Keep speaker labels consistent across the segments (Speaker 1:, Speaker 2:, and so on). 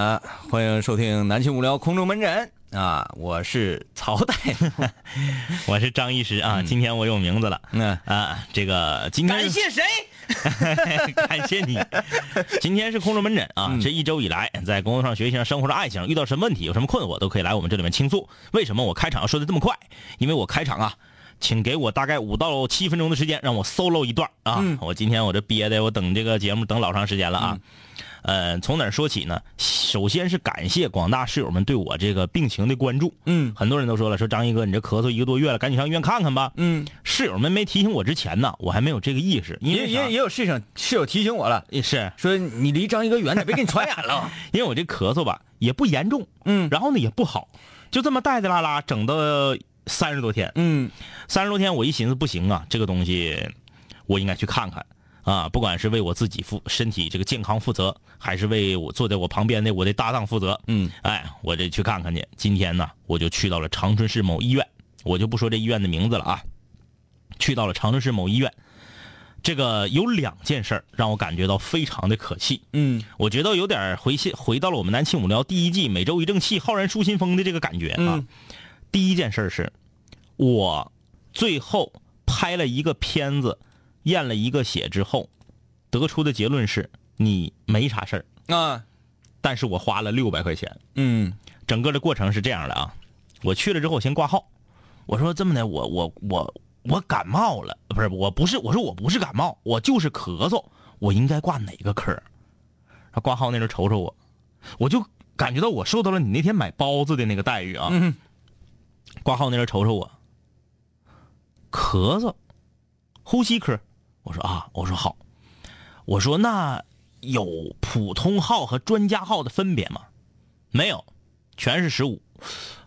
Speaker 1: 啊，欢迎收听南青无聊空中门诊啊，我是曹大夫，
Speaker 2: 我是张医师啊，今天我有名字了，
Speaker 1: 嗯
Speaker 2: 啊，这个今天
Speaker 1: 感谢谁？
Speaker 2: 感谢你，今天是空中门诊啊，这一周以来，在工作上、学习上、生活上、爱情上遇到什么问题，有什么困惑，都可以来我们这里面倾诉。为什么我开场要说的这么快？因为我开场啊，请给我大概五到七分钟的时间，让我 solo 一段啊。我今天我这憋的，我等这个节目等老长时间了啊。呃，从哪儿说起呢？首先是感谢广大室友们对我这个病情的关注。
Speaker 1: 嗯
Speaker 2: 很多人都说了，说张一哥，你这咳嗽一个多月了，赶紧上医院看看吧。
Speaker 1: 嗯，
Speaker 2: 室友们没提醒我之前呢，我还没有这个意识，因为
Speaker 1: 也也也有事情室友提醒我了，
Speaker 2: 也是
Speaker 1: 说你离张一哥远点，别给你传染了。
Speaker 2: 因为我这咳嗽吧也不严重，
Speaker 1: 嗯
Speaker 2: 然后呢也不好，就这么带带拉拉整到三十多天，
Speaker 1: 嗯
Speaker 2: 三十多天我一寻思不行啊，这个东西我应该去看看啊，不管是为我自己负身体这个健康负责，还是为我坐在我旁边的我的搭档负责，
Speaker 1: 嗯，
Speaker 2: 哎，我这去看看去。今天呢，我就去到了长春市某医院，我就不说这医院的名字了啊，去到了长春市某医院。这个有两件事儿让我感觉到非常的可气，
Speaker 1: 嗯
Speaker 2: 我觉得有点回现回到了我们南庆五聊第一季每周一正气，浩然舒心风的这个感觉啊。
Speaker 1: 嗯
Speaker 2: 第一件事是，我最后拍了一个片子，验了一个血之后，得出的结论是你没啥事儿，
Speaker 1: 啊。
Speaker 2: 但是我花了六百块钱。
Speaker 1: 嗯。
Speaker 2: 整个的过程是这样的啊，我去了之后我先挂号，我说这么的，我我我我感冒了，不是我不是我说我不是感冒，我就是咳嗽，我应该挂哪个科？他挂号那人瞅瞅我，我就感觉到我受到了你那天买包子的那个待遇啊。
Speaker 1: 嗯。
Speaker 2: 挂号那人瞅瞅我，咳嗽，呼吸科，我说啊，我说好，我说那有普通号和专家号的分别吗？没有，全是十五。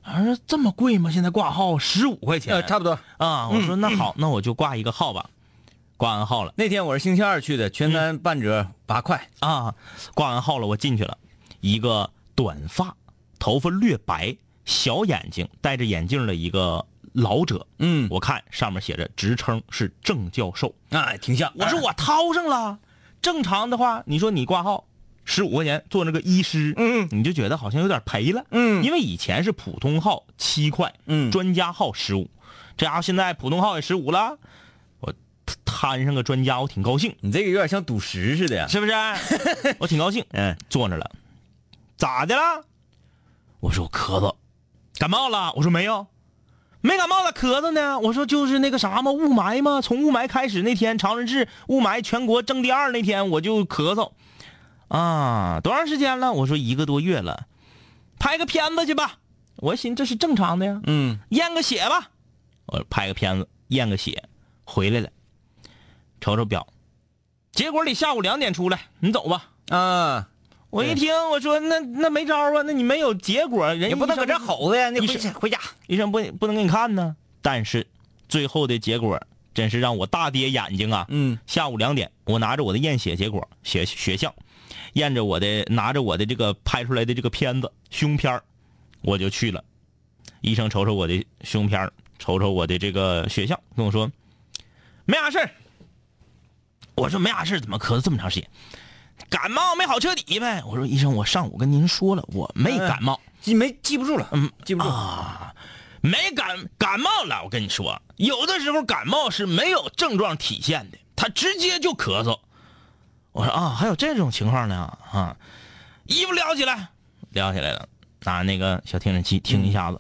Speaker 2: 啊，说这么贵吗？现在挂号十五块钱
Speaker 1: 呃，差不多。
Speaker 2: 啊！我说那好，那我就挂一个号吧。挂完号了
Speaker 1: 那天我是星期二去的，全单半折八块。
Speaker 2: 啊，挂完号了，我进去了，一个短发、头发略白、小眼睛、戴着眼镜的一个老者。
Speaker 1: 嗯
Speaker 2: 我看上面写着职称是郑教授。
Speaker 1: 哎，挺像。
Speaker 2: 我说我掏上了，正常的话，你说你挂号十五块钱做那个医师，
Speaker 1: 嗯
Speaker 2: 你就觉得好像有点赔了，
Speaker 1: 嗯
Speaker 2: 因为以前是普通号七块，
Speaker 1: 嗯
Speaker 2: 专家号十五，这家伙现在普通号也十五了，我摊上个专家，我挺高兴，
Speaker 1: 你这个有点像赌石似的呀。
Speaker 2: 是不是？我挺高兴，
Speaker 1: 嗯
Speaker 2: 坐那了，咋的了？我说我咳嗽，感冒了。我说没有，没感冒咋咳嗽呢？我说就是那个啥嘛，雾霾嘛。从雾霾开始那天，长春市雾霾全国争第二那天，我就咳嗽。啊，多长时间了？我说一个多月了，拍个片子去吧。我寻思这是正常的呀，
Speaker 1: 嗯
Speaker 2: 验个血吧。我拍个片子，验个血，回来了，瞅瞅表，结果得下午两点出来，你走吧。
Speaker 1: 啊，
Speaker 2: 我一听，我说那那没招啊，那你没有结果，人
Speaker 1: 也不能搁这
Speaker 2: 吼，
Speaker 1: 吼的呀，你回家回家。
Speaker 2: 医生不不能给你看呢。但是最后的结果真是让我大跌眼睛啊！
Speaker 1: 嗯
Speaker 2: 下午两点，我拿着我的验血结果、血血象，验着我的拿着我的这个拍出来的这个片子胸片儿我就去了。医生瞅瞅我的胸片儿瞅瞅我的这个血象，跟我说没啥事儿。我说没啥事儿怎么咳嗽这么长时间？感冒没好彻底呗。我说医生，我上午跟您说了，我没感冒。
Speaker 1: 记没记不住了，
Speaker 2: 嗯，
Speaker 1: 记不住。
Speaker 2: 啊，没感感冒了，我跟你说，有的时候感冒是没有症状体现的，他直接就咳嗽。我说啊，还有这种情况呢啊！衣服撩起来，撩起来了，拿那个小听诊器听一下子，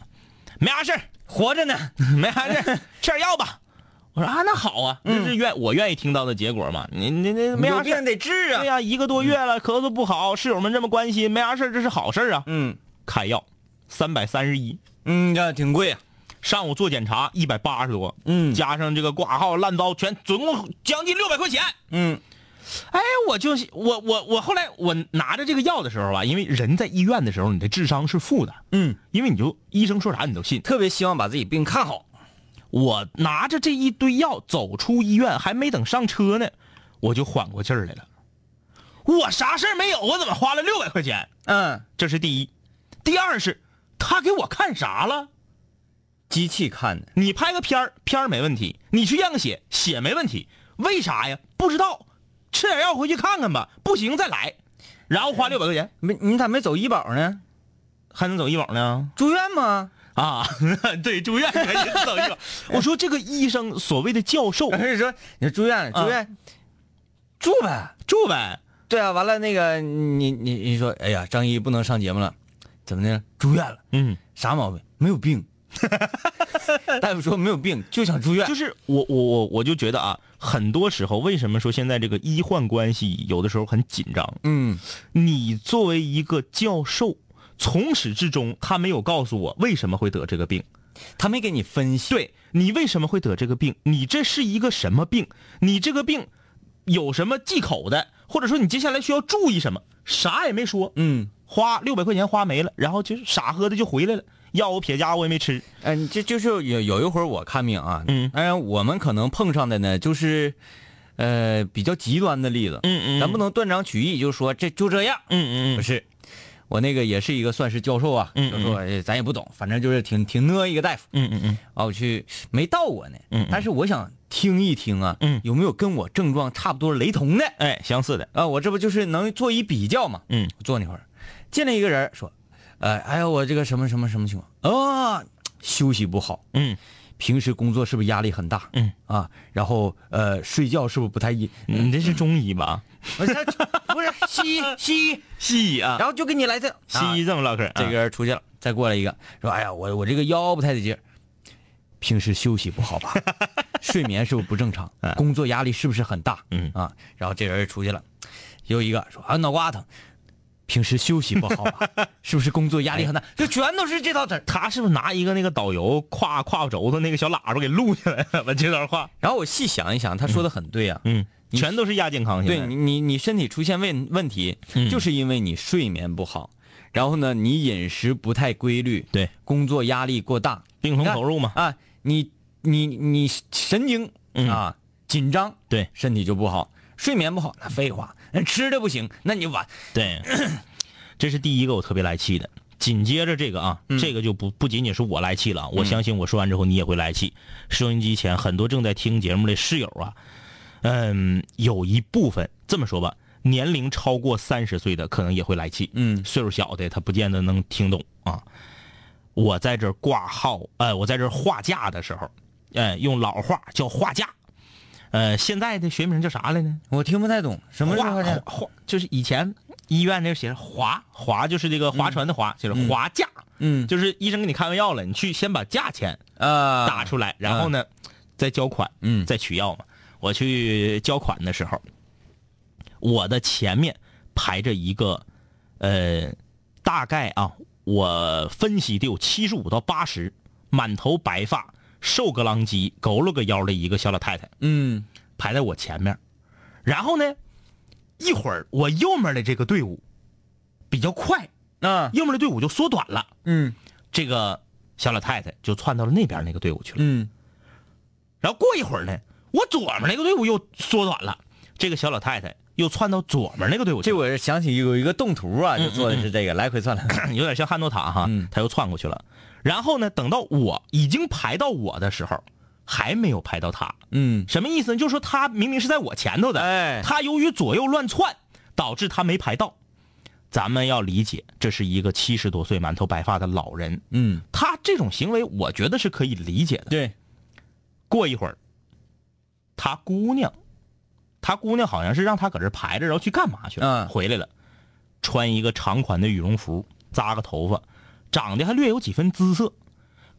Speaker 2: 没啥事儿
Speaker 1: 活着呢。
Speaker 2: 没啥事儿 吃点药吧。我说啊，那好啊，这是愿我愿意听到的结果嘛。你你你没
Speaker 1: 有
Speaker 2: 啥
Speaker 1: 病得治啊。
Speaker 2: 对呀、一个多月了，咳嗽不好，室友们这么关心，没啥事儿这是好事啊。
Speaker 1: 嗯
Speaker 2: 开药三百三十一。
Speaker 1: 嗯，这挺贵啊。
Speaker 2: 上午做检查一百八十多，
Speaker 1: 嗯
Speaker 2: 加上这个挂号、烂糟，全总共将近六百块钱。
Speaker 1: 嗯
Speaker 2: 哎，我就是我我我后来我拿着这个药的时候吧，因为人在医院的时候，你的智商是负的，
Speaker 1: 嗯，
Speaker 2: 因为你就医生说啥你都信。
Speaker 1: 特别希望把自己病看好。
Speaker 2: 我拿着这一堆药走出医院，还没等上车呢，我就缓过劲儿来了。我啥事儿没有，我怎么花了六百块钱？
Speaker 1: 嗯，
Speaker 2: 这是第一。第二是，他给我看啥了？
Speaker 1: 机器看的。
Speaker 2: 你拍个片儿，片儿没问题；你去验个血，血没问题。为啥呀？不知道，吃点药回去看看吧。不行再来。然后花六百块钱，
Speaker 1: 没你咋没走医保呢？
Speaker 2: 还能走医保呢？
Speaker 1: 住院吗？
Speaker 2: 啊，对，住院可以走医保。我说这个医生所谓的教授，
Speaker 1: 还是说你住院
Speaker 2: 啊
Speaker 1: 住院、住呗？
Speaker 2: 住呗。
Speaker 1: 对啊，完了那个你你你说，哎呀，张一不能上节目了，怎么的？住院了，
Speaker 2: 嗯，
Speaker 1: 啥毛病？没有病。大夫说没有病，就想住院。
Speaker 2: 就是我我我我就觉得啊，很多时候为什么说现在这个医患关系有的时候很紧张？
Speaker 1: 嗯，
Speaker 2: 你作为一个教授，从始至终他没有告诉我为什么会得这个病，
Speaker 1: 他没给你分析。
Speaker 2: 对你为什么会得这个病，你这是一个什么病，你这个病？有什么忌口的，或者说你接下来需要注意什么，啥也没说。
Speaker 1: 嗯，
Speaker 2: 花六百块钱花没了，然后就是傻呵的就回来了，药我撇家我也没吃。
Speaker 1: 哎、这就是有有一会儿我看病啊，
Speaker 2: 嗯。
Speaker 1: 当然我们可能碰上的呢，就是，呃，比较极端的例子。
Speaker 2: 嗯
Speaker 1: 咱不能断章取义，就说这就这样。
Speaker 2: 嗯嗯。
Speaker 1: 不是，我那个也是一个算是教授啊，
Speaker 2: 嗯
Speaker 1: 教授哎咱也不懂，反正就是挺挺讷一个大夫
Speaker 2: 嗯嗯嗯
Speaker 1: 啊，我去没到过呢，
Speaker 2: 嗯嗯
Speaker 1: 但是我想听一听啊，
Speaker 2: 嗯
Speaker 1: 有没有跟我症状差不多雷同的
Speaker 2: 哎，相似的。
Speaker 1: 啊？我这不就是能做一比较嘛？
Speaker 2: 嗯
Speaker 1: 坐那会儿，进来一个人说，呃，哎呀，我这个什么什么什么情况啊？休息不好，
Speaker 2: 嗯
Speaker 1: 平时工作是不是压力很大？
Speaker 2: 嗯
Speaker 1: 啊，然后呃，睡觉是不是不太一？
Speaker 2: 你这是中医吧？
Speaker 1: 不是不是西医西医，
Speaker 2: 西医啊，
Speaker 1: 然后就给你来这
Speaker 2: 西医这么唠嗑，
Speaker 1: 这个人出去了，再过来一个说：“哎呀，我我这个腰不太得劲儿，平时休息不好吧？睡眠是不是不正常？工作压力是不是很大？
Speaker 2: 嗯
Speaker 1: 啊，然后这人出去了，又一个说啊脑瓜疼，平时休息不好吧？是不是工作压力很大？就全都是这套词。
Speaker 2: 他是不是拿一个那个导游挎挎轴子那个小喇叭给录下来了？把这段话，
Speaker 1: 然后我细想一想，他说的很对啊。
Speaker 2: 嗯，全都是亚健康。
Speaker 1: 对你，你你身体出现问问题，
Speaker 2: 嗯
Speaker 1: 就是因为你睡眠不好，然后呢，你饮食不太规律，
Speaker 2: 对
Speaker 1: 工作压力过大，
Speaker 2: 病从口入嘛。
Speaker 1: 啊，你你你神经
Speaker 2: 嗯
Speaker 1: 啊紧张，
Speaker 2: 对
Speaker 1: 身体就不好，睡眠不好，那废话，那吃的不行，那你完，
Speaker 2: 对，这是第一个我特别来气的。紧接着这个啊，这个就不不仅仅是我来气了啊，我相信我说完之后你也会来气。收音机前很多正在听节目的室友啊，嗯，有一部分这么说吧，年龄超过三十岁的可能也会来气。
Speaker 1: 嗯
Speaker 2: 岁数小的他不见得能听懂啊。我在这挂号，呃，我在这儿画架的时候，呃，用老话叫画架，呃，现在的学名叫啥来呢？
Speaker 1: 我听不太懂什么是
Speaker 2: 划，划就是以前医院那写着划划，就是这个划船的划，就是划价，
Speaker 1: 嗯。
Speaker 2: 就是医生给你开完药了，你去先把价钱
Speaker 1: 啊。
Speaker 2: 打出来，然后呢，再交款，
Speaker 1: 嗯。
Speaker 2: 再取药嘛。我去交款的时候，我的前面排着一个，呃，大概啊，我分析得有七十五到八十，满头白发，瘦个狼叽，佝偻个腰的一个小老太太。
Speaker 1: 嗯。
Speaker 2: 排在我前面，然后呢，一会儿我右面的这个队伍比较快，
Speaker 1: 啊。
Speaker 2: 右面的队伍就缩短了，
Speaker 1: 嗯。
Speaker 2: 这个小老太太就窜到了那边那个队伍去了。
Speaker 1: 嗯。
Speaker 2: 然后过一会儿呢，我左面那个队伍又缩短了，这个小老太太又窜到左面那个队伍去了。
Speaker 1: 这我想起有一个动图啊，就做的是这个，来回窜了，
Speaker 2: 有点像汉诺塔哈，
Speaker 1: 嗯。
Speaker 2: 他又窜过去了。然后呢，等到我已经排到我的时候，还没有排到他。
Speaker 1: 嗯
Speaker 2: 什么意思呢？就是说他明明是在我前头的，
Speaker 1: 哎
Speaker 2: 他由于左右乱窜，导致他没排到。咱们要理解，这是一个七十多岁、满头白发的老人，
Speaker 1: 嗯
Speaker 2: 他这种行为，我觉得是可以理解的。
Speaker 1: 对，
Speaker 2: 过一会儿，他姑娘，他姑娘好像是让他搁这排着，然后去干嘛去了？
Speaker 1: 嗯
Speaker 2: 回来了，穿一个长款的羽绒服，扎个头发，长得还略有几分姿色，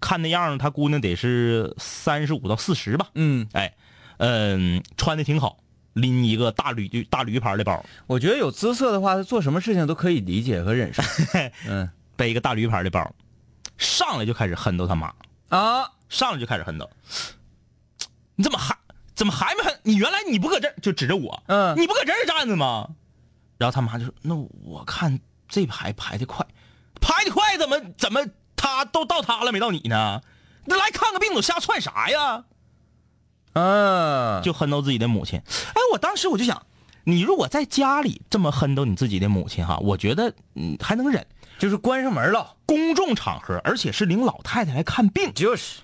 Speaker 2: 看那样儿，他姑娘得是三十五到四十吧。
Speaker 1: 嗯，
Speaker 2: 哎，嗯，穿的挺好，拎一个大驴大驴牌的包，
Speaker 1: 我觉得有姿色的话，他做什么事情都可以理解和忍受，嗯
Speaker 2: 背一个大驴牌的包，上来就开始恨到他妈，
Speaker 1: 啊，
Speaker 2: 上来就开始恨到，你怎么还怎么还没恨？你原来你不搁这儿就指着我，
Speaker 1: 嗯
Speaker 2: 你不搁这儿站着吗？然后他妈就说：“那我看这排排的快，排的快怎么怎么他都到他了没到你呢？那来看个病都瞎窜啥呀？”
Speaker 1: 啊，
Speaker 2: 就恨到自己的母亲。哎，我当时我就想，你如果在家里这么恨到你自己的母亲哈，我觉得嗯还能忍。
Speaker 1: 就是关上门了，
Speaker 2: 公众场合，而且是领老太太来看病，
Speaker 1: 就是，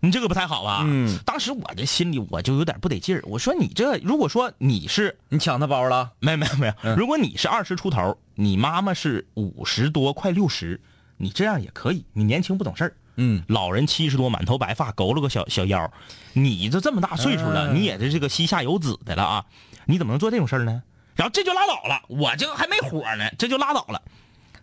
Speaker 2: 你这个不太好吧？
Speaker 1: 嗯，
Speaker 2: 当时我的心里我就有点不得劲儿。我说你这，如果说你是
Speaker 1: 你抢他包了？
Speaker 2: 没有没有没有，如果你是二十出头，你妈妈是五十多快六十，你这样也可以，你年轻不懂事儿。
Speaker 1: 嗯，
Speaker 2: 老人七十多，满头白发，佝偻个小小腰，你都这么大岁数了，
Speaker 1: 嗯
Speaker 2: 你也是这个膝下有子的了啊，你怎么能做这种事儿呢？然后这就拉倒了，我这还没火呢，这就拉倒了。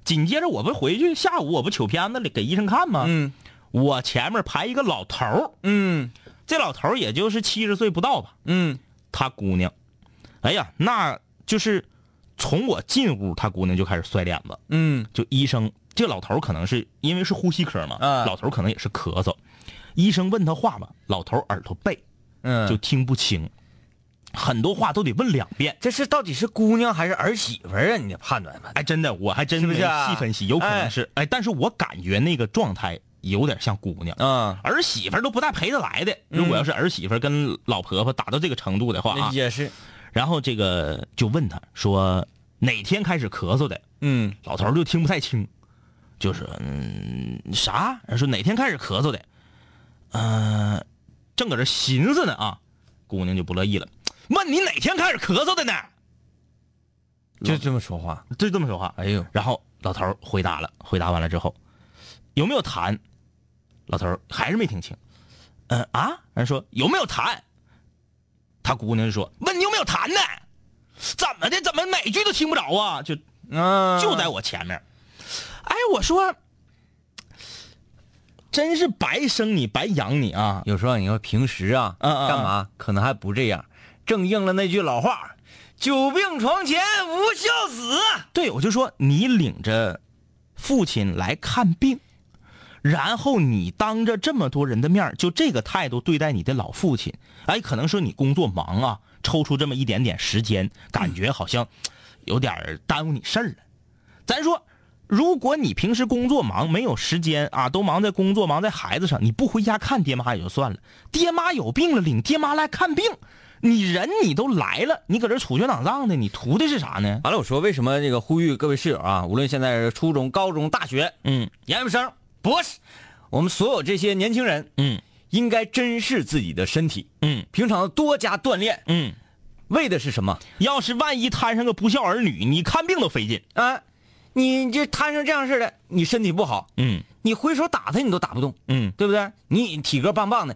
Speaker 2: 紧接着我不回去，下午我不取片子里给医生看吗？
Speaker 1: 嗯
Speaker 2: 我前面排一个老头儿，
Speaker 1: 嗯。
Speaker 2: 这老头儿也就是七十岁不到吧，
Speaker 1: 嗯。
Speaker 2: 他姑娘，哎呀，那就是从我进屋，他姑娘就开始摔脸子。
Speaker 1: 嗯。
Speaker 2: 就医生，这老头儿可能是因为是呼吸科嘛，
Speaker 1: 嗯
Speaker 2: 老头儿可能也是咳嗽。医生问他话吧，老头儿耳朵背，
Speaker 1: 嗯，
Speaker 2: 就听不清，很多话都得问两遍。
Speaker 1: 这是到底是姑娘还是儿媳妇啊？你得判断判断。
Speaker 2: 哎，真的，我还真没细分析，有可能是。哎，但是我感觉那个状态有点像姑娘。
Speaker 1: 啊，
Speaker 2: 儿媳妇儿都不带陪着来的。如果要是儿媳妇跟老婆婆打到这个程度的话啊，
Speaker 1: 也是。
Speaker 2: 然后这个就问他说哪天开始咳嗽的，
Speaker 1: 嗯
Speaker 2: 老头儿就听不太清，就是嗯啥？说哪天开始咳嗽的？呃，正搁这寻思呢啊，姑娘就不乐意了，问你哪天开始咳嗽的呢？
Speaker 1: 就这么说话。
Speaker 2: 就这么说话。
Speaker 1: 哎呦，
Speaker 2: 然后老头儿回答了，回答完了之后，有没有痰？老头儿还是没听清。嗯、啊，人说有没有痰？他姑娘就说问你有没有痰呢？怎么的？怎么每句都听不着啊？就
Speaker 1: 嗯，
Speaker 2: 就在我前面。哎，我说，真是白生你白养你啊！
Speaker 1: 有时候你说平时啊，
Speaker 2: 嗯嗯嗯
Speaker 1: 干嘛可能还不这样，正应了那句老话：“久病床前无孝子。
Speaker 2: 对，我就说你领着父亲来看病，然后你当着这么多人的面儿就这个态度对待你的老父亲，哎，可能说你工作忙啊，抽出这么一点点时间，感觉好像有点耽误你事儿了。咱说，如果你平时工作忙，没有时间啊，都忙在工作，忙在孩子上，你不回家看爹妈也就算了，爹妈有病了，领爹妈来看病，你人你都来了，你搁这杵拳挡杖的，你图的是啥呢？
Speaker 1: 完了，我说为什么这个呼吁各位室友啊，无论现在是初中、高中、大学、
Speaker 2: 嗯
Speaker 1: 研究生、博士，我们所有这些年轻人
Speaker 2: 嗯
Speaker 1: 应该珍视自己的身体，
Speaker 2: 嗯
Speaker 1: 平常多加锻炼，
Speaker 2: 嗯。
Speaker 1: 为的是什么？
Speaker 2: 要是万一摊上个不孝儿女，你看病都费劲。
Speaker 1: 啊，你这摊上这样式的，你身体不好，
Speaker 2: 嗯
Speaker 1: 你挥手打他你都打不动，
Speaker 2: 嗯，
Speaker 1: 对不对？你体格棒棒的，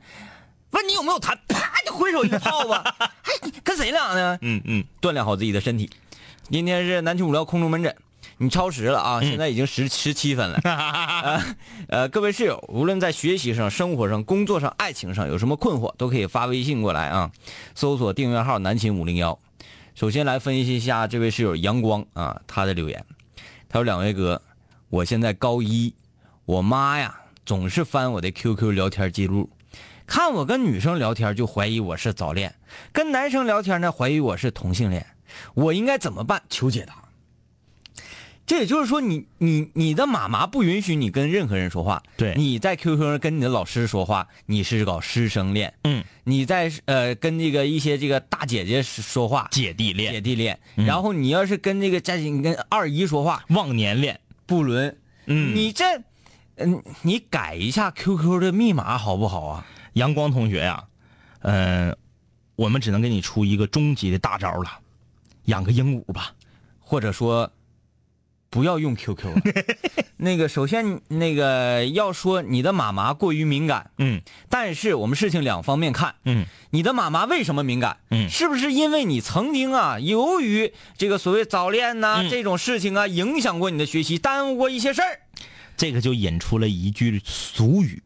Speaker 1: 问你有没有痰，啪就挥手一个炮子，哎，跟谁俩呢？
Speaker 2: 嗯嗯，
Speaker 1: 锻炼好自己的身体。今天是南区五聊空中门诊，你超时了啊！现在已经十十七分了。呃呃，各位室友，无论在学习上、生活上、工作上、爱情上有什么困惑，都可以发微信过来啊，搜索订阅号“南秦五零幺”。首先来分析一下这位室友阳光啊，他的留言。他说：“两位哥，我现在高一，我妈呀总是翻我的 QQ 聊天记录，看我跟女生聊天就怀疑我是早恋，跟男生聊天呢怀疑我是同性恋，我应该怎么办？求解答。”这也就是说你，你你的妈妈不允许你跟任何人说话。
Speaker 2: 对
Speaker 1: 你在 QQ 上跟你的老师说话，你是搞师生恋。
Speaker 2: 嗯，
Speaker 1: 你在呃跟这个一些这个大姐姐说话，
Speaker 2: 姐弟恋、
Speaker 1: 姐弟恋。然后你要是跟这个家你跟二姨说话，
Speaker 2: 忘年恋，
Speaker 1: 不伦。
Speaker 2: 嗯
Speaker 1: 你这，嗯，你改一下 QQ 的密码好不好啊？
Speaker 2: 阳光同学呀、嗯、我们只能给你出一个终极的大招了，养个鹦鹉吧。
Speaker 1: 或者说，不要用 QQ 了。那个，首先那个要说你的妈妈过于敏感，
Speaker 2: 嗯
Speaker 1: 但是我们事情两方面看。
Speaker 2: 嗯
Speaker 1: 你的妈妈为什么敏感？
Speaker 2: 嗯
Speaker 1: 是不是因为你曾经啊，由于这个所谓早恋呐、
Speaker 2: 嗯
Speaker 1: 这种事情啊，影响过你的学习，耽误过一些事儿？
Speaker 2: 这个就引出了一句俗语，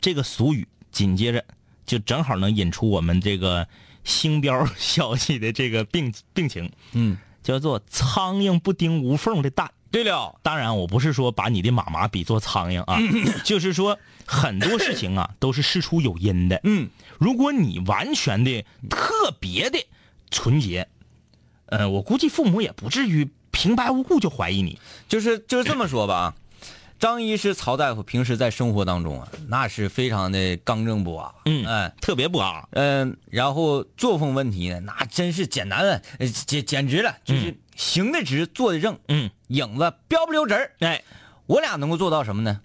Speaker 2: 这个俗语紧接着就正好能引出我们这个星标消息的这个病病情，
Speaker 1: 嗯，
Speaker 2: 叫做“苍蝇不叮无缝的蛋”。
Speaker 1: 对了，
Speaker 2: 当然，我不是说把你的妈妈比作苍蝇啊，就是说很多事情啊都是事出有因的。
Speaker 1: 嗯，
Speaker 2: 如果你完全的特别的纯洁，呃，我估计父母也不至于平白无故就怀疑你。
Speaker 1: 就是就是这么说吧啊。张医师曹大夫平时在生活当中啊，那是非常的刚正不阿。
Speaker 2: 嗯
Speaker 1: 哎
Speaker 2: 特别不阿，
Speaker 1: 嗯，然后作风问题呢，那真是简单了，呃简简直了，就是行得直，坐得正，
Speaker 2: 嗯，
Speaker 1: 影子标不溜直儿。
Speaker 2: 哎，
Speaker 1: 我俩能够做到什么呢？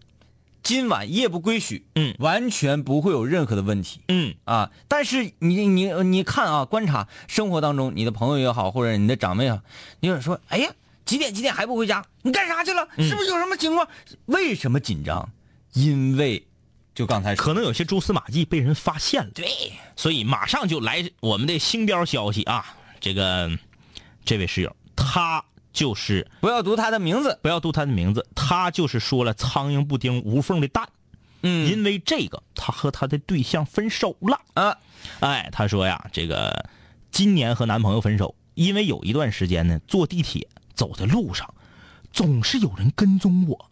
Speaker 1: 今晚夜不归宿，
Speaker 2: 嗯
Speaker 1: 完全不会有任何的问题。
Speaker 2: 嗯
Speaker 1: 啊，但是你你你看啊，观察生活当中，你的朋友也好，或者你的长辈也好，你有人说，哎呀，几点几点还不回家？你干啥去了？是不是有什么情况？为什么紧张？因为就刚才，
Speaker 2: 可能有些蛛丝马迹被人发现了，
Speaker 1: 对，
Speaker 2: 所以马上就来我们的星标消息啊！这个这位室友，他就是
Speaker 1: 不要读他的名字。
Speaker 2: 不要读他的名字，他就是说了“苍蝇不叮无缝的蛋”，
Speaker 1: 嗯
Speaker 2: 因为这个他和他的对象分手了。
Speaker 1: 啊，
Speaker 2: 哎，他说呀，这个今年和男朋友分手，因为有一段时间呢，坐地铁走在路上，总是有人跟踪我，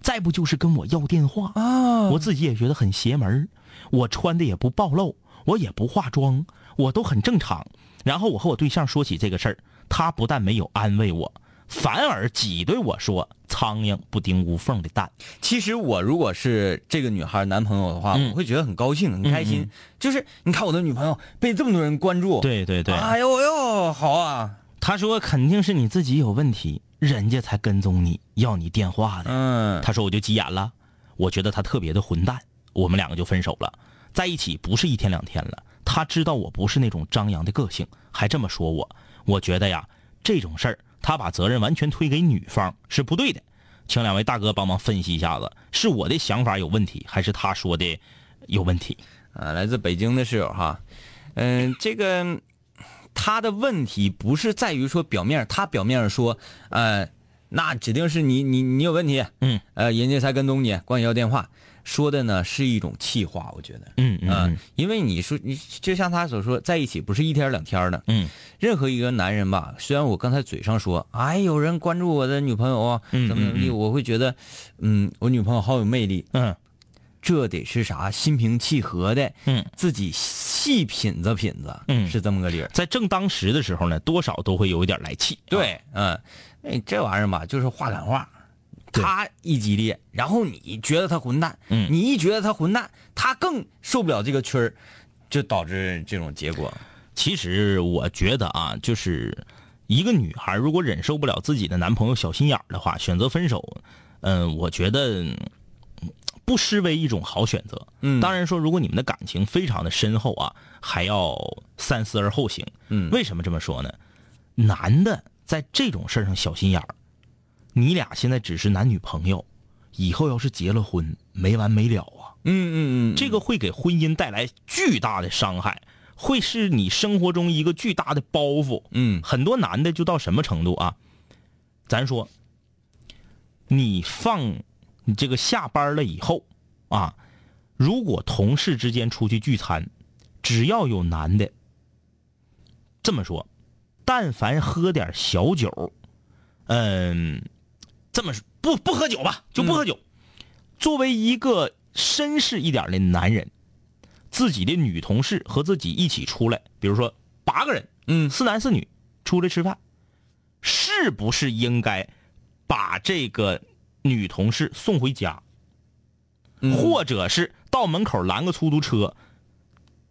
Speaker 2: 再不就是跟我要电话
Speaker 1: 啊
Speaker 2: 我自己也觉得很邪门儿我穿的也不暴露，我也不化妆，我都很正常。然后我和我对象说起这个事儿，他不但没有安慰我，反而挤兑我说：“苍蝇不叮无缝的蛋。
Speaker 1: 其实我如果是这个女孩男朋友的话，
Speaker 2: 嗯
Speaker 1: 我会觉得很高兴、很开心。就是你看我的女朋友被这么多人关注，
Speaker 2: 对对对，
Speaker 1: 哎呦呦，好啊，
Speaker 2: 他说肯定是你自己有问题，人家才跟踪你要你电话的。
Speaker 1: 嗯，
Speaker 2: 他说我就急眼了，我觉得他特别的混蛋，我们两个就分手了。在一起不是一天两天了，他知道我不是那种张扬的个性，还这么说我，我觉得呀，这种事儿他把责任完全推给女方是不对的，请两位大哥帮忙分析一下子，是我的想法有问题，还是他说的有问题？
Speaker 1: 啊，来自北京的室友哈，嗯、这个他的问题不是在于说表面，他表面上说，呃，那指定是你你你有问题，
Speaker 2: 嗯，
Speaker 1: 呃，人家才跟踪你，管你要电话，说的呢是一种气话，我觉得，
Speaker 2: 嗯
Speaker 1: 因为你说你就像他所说，在一起不是一天两天的，
Speaker 2: 嗯。
Speaker 1: 任何一个男人吧，虽然我刚才嘴上说，哎，有人关注我的女朋友啊，
Speaker 2: 嗯
Speaker 1: 怎么怎么地，
Speaker 2: 嗯嗯。
Speaker 1: 我会觉得，嗯，我女朋友好有魅力，
Speaker 2: 嗯
Speaker 1: 这得是啥心平气和的，
Speaker 2: 嗯，
Speaker 1: 自己细品着品着，
Speaker 2: 嗯。
Speaker 1: 是这么个理儿。
Speaker 2: 在正当时的时候呢，多少都会有一点来气。啊，
Speaker 1: 对，嗯，哎，这玩意儿吧，就是话赶话，他一激烈，然后你觉得他混蛋，
Speaker 2: 嗯。
Speaker 1: 你一觉得他混蛋，他更受不了这个屈儿，就导致这种结果。
Speaker 2: 其实我觉得啊，就是一个女孩如果忍受不了自己的男朋友小心眼儿的话，选择分手，嗯、我觉得嗯不失为一种好选择。
Speaker 1: 嗯
Speaker 2: 当然说，如果你们的感情非常的深厚啊，还要三思而后行。
Speaker 1: 嗯
Speaker 2: 为什么这么说呢？男的在这种事儿上小心眼儿，你俩现在只是男女朋友，以后要是结了婚，没完没了啊。
Speaker 1: 嗯嗯嗯，
Speaker 2: 这个会给婚姻带来巨大的伤害，会是你生活中一个巨大的包袱。
Speaker 1: 嗯
Speaker 2: 很多男的就到什么程度啊？咱说，你放你这个下班了以后啊，如果同事之间出去聚餐，只要有男的这么说，但凡喝点小酒，嗯，这么说不不喝酒吧，就不喝酒。作为一个绅士一点的男人，自己的女同事和自己一起出来，比如说八个人，
Speaker 1: 嗯
Speaker 2: 四男四女出来吃饭，是不是应该把这个女同事送回家，
Speaker 1: 嗯
Speaker 2: 或者是到门口拦个出租车，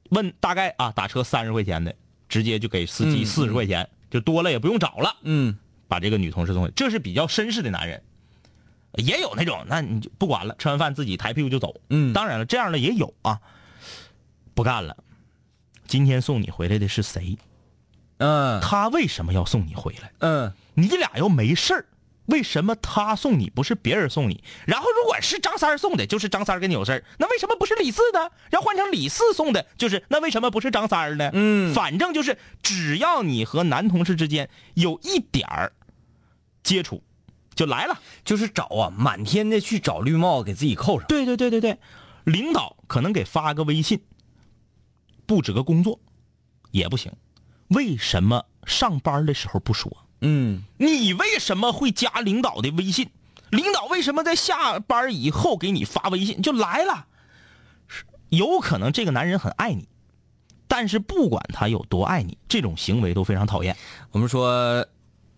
Speaker 2: 问大概啊打车三十块钱的，直接就给司机
Speaker 1: 嗯
Speaker 2: 四十块钱，就多了也不用找了，
Speaker 1: 嗯
Speaker 2: 把这个女同事送回，这是比较绅士的男人。也有那种，那你就不管了，吃完饭自己抬屁股就走。
Speaker 1: 嗯
Speaker 2: 当然了，这样的也有啊。不干了，今天送你回来的是谁？
Speaker 1: 嗯
Speaker 2: 他为什么要送你回来？
Speaker 1: 嗯
Speaker 2: 你俩要没事儿，为什么他送你不是别人送你？然后如果是张三送的，就是张三跟你有事儿，那为什么不是李四呢？要换成李四送的，就是那为什么不是张三呢？
Speaker 1: 嗯
Speaker 2: 反正就是只要你和男同事之间有一点儿接触，就来了。
Speaker 1: 就是找啊，满天的去找绿帽给自己扣上。
Speaker 2: 对对对对对，领导可能给发个微信，布置个工作，也不行。为什么上班的时候不说？
Speaker 1: 嗯
Speaker 2: 你为什么会加领导的微信？领导为什么在下班以后给你发微信就来了？是有可能这个男人很爱你，但是不管他有多爱你，这种行为都非常讨厌。
Speaker 1: 我们说，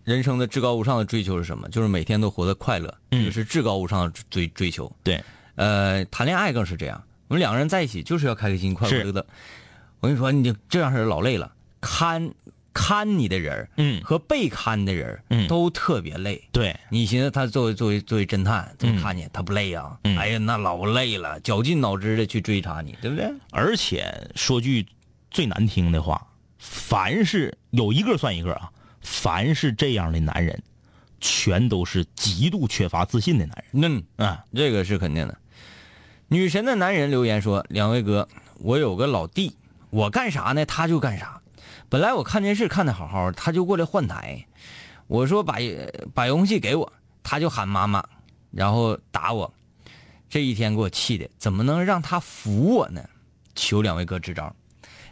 Speaker 1: 人生的至高无上的追求是什么？就是每天都活得快乐，
Speaker 2: 嗯
Speaker 1: 这个是至高无上的追追求。
Speaker 2: 对，
Speaker 1: 呃，谈恋爱更是这样，我们两个人在一起就是要开开心心、快快乐乐。我跟你说，你这样式老累了，看看你的人
Speaker 2: 嗯
Speaker 1: 和被看的人
Speaker 2: 嗯
Speaker 1: 都特别累。
Speaker 2: 对，
Speaker 1: 你寻思他作为作为作为侦探，怎么
Speaker 2: 嗯
Speaker 1: 看见他不累啊？
Speaker 2: 嗯
Speaker 1: 哎呀，那老累了，绞尽脑汁的去追查你，对不对？
Speaker 2: 而且说句最难听的话，凡是有一个算一个啊，凡是这样的男人，全都是极度缺乏自信的男人
Speaker 1: 嗯，
Speaker 2: 啊。
Speaker 1: 这个是肯定的。女神的男人留言说：“两位哥，我有个老弟，我干啥呢，他就干啥。本来我看电视看的好好的，他就过来换台。我说把把遥控器给我，他就喊妈妈，然后打我。这一天给我气的，怎么能让他服我呢？求两位哥支招。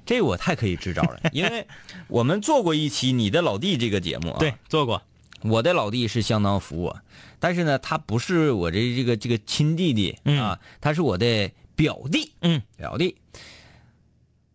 Speaker 1: 这我太可以支招了，因为我们做过一期你的老弟这个节目啊。
Speaker 2: 对，做过。
Speaker 1: 我的老弟是相当服我，但是呢，他不是我这这个这个亲弟弟、
Speaker 2: 嗯
Speaker 1: 啊，他是我的表弟，
Speaker 2: 嗯
Speaker 1: 表弟。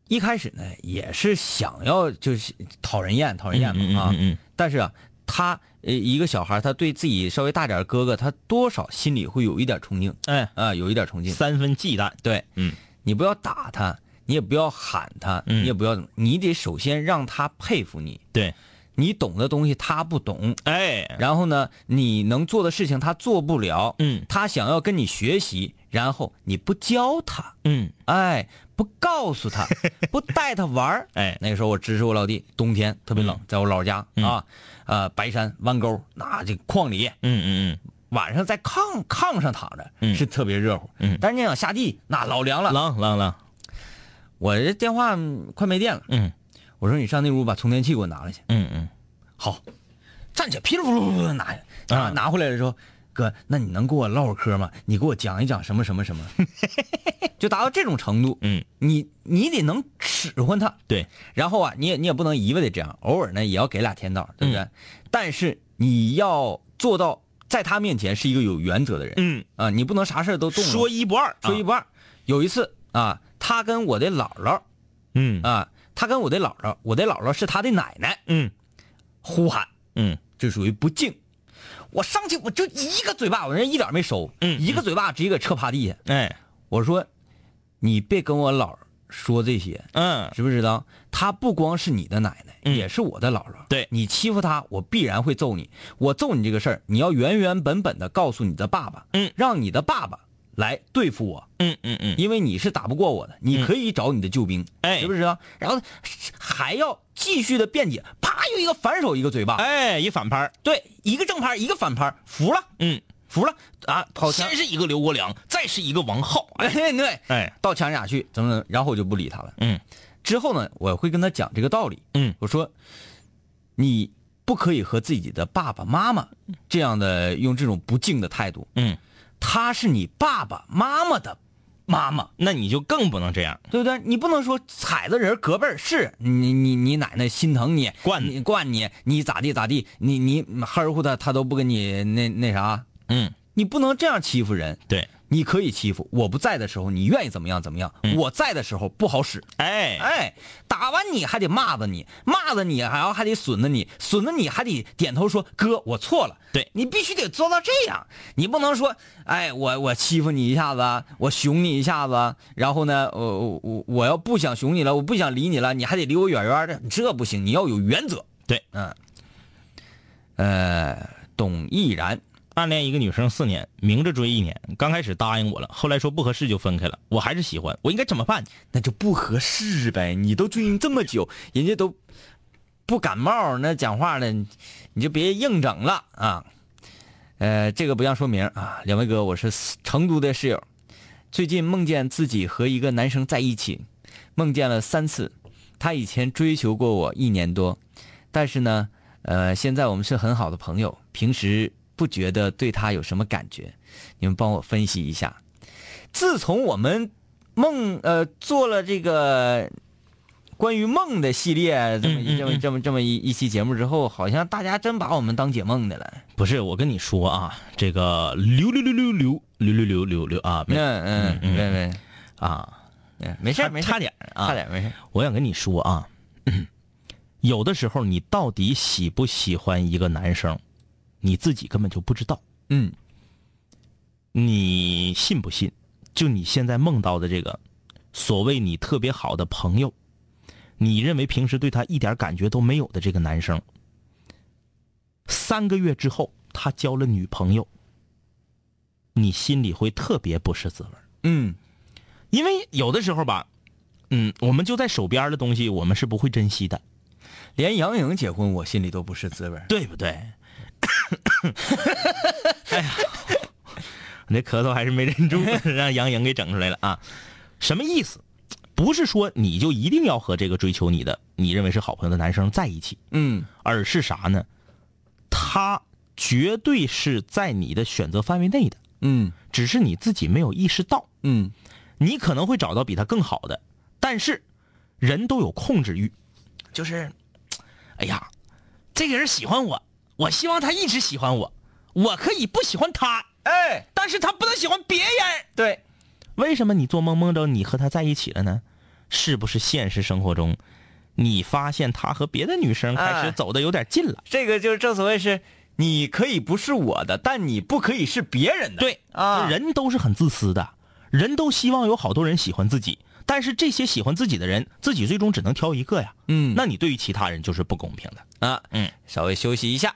Speaker 1: 一开始呢，也是想要就是讨人厌，讨人厌嘛、啊，
Speaker 2: 嗯嗯嗯
Speaker 1: 但是啊，他呃一个小孩，他对自己稍微大点儿哥哥，他多少心里会有一点冲劲
Speaker 2: 嗯，哎，
Speaker 1: 啊，有一点冲劲。
Speaker 2: 三分忌惮。
Speaker 1: 对，
Speaker 2: 嗯，
Speaker 1: 你不要打他，你也不要喊他，
Speaker 2: 嗯。
Speaker 1: 你也不要，你得首先让他佩服你，
Speaker 2: 对，
Speaker 1: 你懂的东西他不懂，
Speaker 2: 哎，
Speaker 1: 然后呢，你能做的事情他做不了，
Speaker 2: 嗯。
Speaker 1: 他想要跟你学习，然后你不教他，
Speaker 2: 嗯，
Speaker 1: 哎，不告诉他，不带他玩儿。
Speaker 2: 哎。
Speaker 1: 那个时候我支持我老弟，冬天特别冷，在我老家、
Speaker 2: 嗯。
Speaker 1: 啊，呃，白山弯沟，那这矿里，
Speaker 2: 嗯嗯嗯。
Speaker 1: 晚上在炕炕上躺着、
Speaker 2: 嗯。
Speaker 1: 是特别热乎，
Speaker 2: 嗯。
Speaker 1: 但是你想下地那老凉了。
Speaker 2: 嗯，。冷冷冷。
Speaker 1: 我这电话嗯快没电了，
Speaker 2: 嗯。
Speaker 1: 我说你上那屋把充电器给我拿来去。
Speaker 2: 嗯嗯，
Speaker 1: 好，站起来噼里啪啦拿下拿
Speaker 2: 啊。
Speaker 1: 拿回来的时候，哥，那你能跟我唠会儿嗑吗？你给我讲一讲什么什么什么，就达到这种程度。
Speaker 2: 嗯，
Speaker 1: 你你得能使唤他，
Speaker 2: 对，
Speaker 1: 然后啊，你也你也不能一味的这样，偶尔呢也要给俩甜枣，对不对？
Speaker 2: 嗯
Speaker 1: 但是你要做到在他面前是一个有原则的人
Speaker 2: 嗯，
Speaker 1: 啊，你不能啥事儿都动
Speaker 2: 说一不二，
Speaker 1: 说一不二。有一次啊，他跟我的姥姥
Speaker 2: 嗯
Speaker 1: 啊，他跟我的姥姥，我的姥姥是他的奶奶，
Speaker 2: 嗯
Speaker 1: 呼喊。
Speaker 2: 嗯
Speaker 1: 就属于不敬。我上去我就一个嘴巴，我人一点没收，
Speaker 2: 嗯
Speaker 1: 一个嘴巴直接给撤趴地下。
Speaker 2: 哎
Speaker 1: 我说，你别跟我姥说这些，
Speaker 2: 嗯
Speaker 1: 知不知道？她不光是你的奶奶，
Speaker 2: 嗯
Speaker 1: 也是我的姥姥。
Speaker 2: 对
Speaker 1: 你欺负她，我必然会揍你。我揍你这个事儿，你要原原本本的告诉你的爸爸，
Speaker 2: 嗯
Speaker 1: 让你的爸爸来对付我，
Speaker 2: 嗯嗯嗯，
Speaker 1: 因为你是打不过我的，你可以找你的救兵，
Speaker 2: 哎。
Speaker 1: 是不知道？然后还要继续的辩解，啪，又一个反手，一个嘴巴，
Speaker 2: 哎，一反拍，
Speaker 1: 对，一个正拍，一个反拍，服了，
Speaker 2: 嗯，
Speaker 1: 服了啊，跑墙
Speaker 2: 先，是一个刘国梁，再是一个王浩，
Speaker 1: 哎，对，
Speaker 2: 哎，
Speaker 1: 到墙下去，怎么怎么，然后我就不理他了。
Speaker 2: 嗯。
Speaker 1: 之后呢，我会跟他讲这个道理，
Speaker 2: 嗯。
Speaker 1: 我说，你不可以和自己的爸爸妈妈这样的用这种不敬的态度，
Speaker 2: 嗯，
Speaker 1: 他是你爸爸妈妈的妈妈。
Speaker 2: 那你就更不能这样，
Speaker 1: 对不对？你不能说踩着人隔辈儿是你你你奶奶心疼你
Speaker 2: 惯
Speaker 1: 你惯你你咋地咋地你你呵护他他都不跟你那那啥，
Speaker 2: 嗯，
Speaker 1: 你不能这样欺负人。
Speaker 2: 对，
Speaker 1: 你可以欺负，我不在的时候，你愿意怎么样怎么样。我在的时候不好使，
Speaker 2: 哎，
Speaker 1: 哎，打完你还得骂着你，骂着你还要还得损着你，损着你还得点头说哥我错了。
Speaker 2: 对
Speaker 1: 你必须得做到这样，你不能说哎我我欺负你一下子，我熊你一下子，然后呢我我我我要不想熊你了，我不想理你了，你还得离我远远的，这不行，你要有原则。
Speaker 2: 对，
Speaker 1: 嗯，呃，董毅然。
Speaker 2: 暗恋一个女生四年，明着追一年，刚开始答应我了，后来说不合适就分开了，我还是喜欢，我应该怎么办？
Speaker 1: 那就不合适呗。你都追这么久，人家都不感冒，那讲话呢，你就别硬整了啊。呃，这个不让说明啊。两位哥，我是成都的室友，最近梦见自己和一个男生在一起，梦见了三次。他以前追求过我一年多，但是呢，呃，现在我们是很好的朋友，平时不觉得对他有什么感觉。你们帮我分析一下。自从我们梦呃做了这个关于梦的系列，这么
Speaker 2: 嗯嗯嗯
Speaker 1: 这么这么这么一一期节目之后，好像大家真把我们当解梦的了。
Speaker 2: 不是，我跟你说啊，这个溜溜溜溜溜溜溜溜溜溜啊，没
Speaker 1: 嗯嗯，
Speaker 2: 嗯
Speaker 1: 没没，
Speaker 2: 啊，
Speaker 1: 嗯没事没事
Speaker 2: 差点儿啊，
Speaker 1: 差点儿没事。
Speaker 2: 我想跟你说啊，有的时候你到底喜不喜欢一个男生，你自己根本就不知道。
Speaker 1: 嗯
Speaker 2: 你信不信？就你现在梦到的这个所谓你特别好的朋友，你认为平时对他一点感觉都没有的这个男生，三个月之后他交了女朋友，你心里会特别不是滋味儿
Speaker 1: 嗯
Speaker 2: 因为有的时候吧，嗯，我们就在手边的东西，我们是不会珍惜的，
Speaker 1: 连杨颖结婚我心里都不是滋味儿。
Speaker 2: 对不对？哎呀，我这咳嗽还是没忍住，让杨颖给整出来了啊！什么意思？不是说你就一定要和这个追求你的、你认为是好朋友的男生在一起，
Speaker 1: 嗯
Speaker 2: 而是啥呢？他绝对是在你的选择范围内的，
Speaker 1: 嗯
Speaker 2: 只是你自己没有意识到。
Speaker 1: 嗯
Speaker 2: 你可能会找到比他更好的，但是人都有控制欲，就是，哎呀，这个人喜欢我，我希望他一直喜欢我，我可以不喜欢他，
Speaker 1: 哎，
Speaker 2: 但是他不能喜欢别人。
Speaker 1: 对，
Speaker 2: 为什么你做梦梦着你和他在一起了呢？是不是现实生活中，你发现他和别的女生开始
Speaker 1: 哎
Speaker 2: 走的有点近了？
Speaker 1: 这个就是正所谓是，你可以不是我的，但你不可以是别人的。
Speaker 2: 对
Speaker 1: 啊，
Speaker 2: 人都是很自私的，人都希望有好多人喜欢自己，但是这些喜欢自己的人，自己最终只能挑一个呀。
Speaker 1: 嗯
Speaker 2: 那你对于其他人就是不公平的。
Speaker 1: 啊，
Speaker 2: 嗯，
Speaker 1: 稍微休息一下。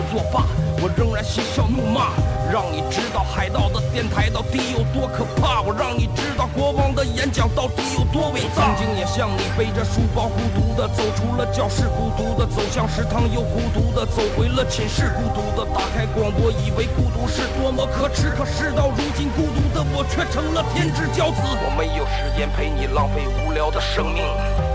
Speaker 3: 作罢，我仍然嬉笑怒骂，让你知道海盗的电台到底有多可怕，我让你知道国王的演讲到底有多伟大。曾经也像你背着书包，孤独的走出了教室，孤独的走向食堂，又孤独的走回了寝室，孤独的打开广播，以为孤独是多么可耻，可事到如今，孤独的我却成了天之骄子。我没有时间陪你浪费无聊的生命。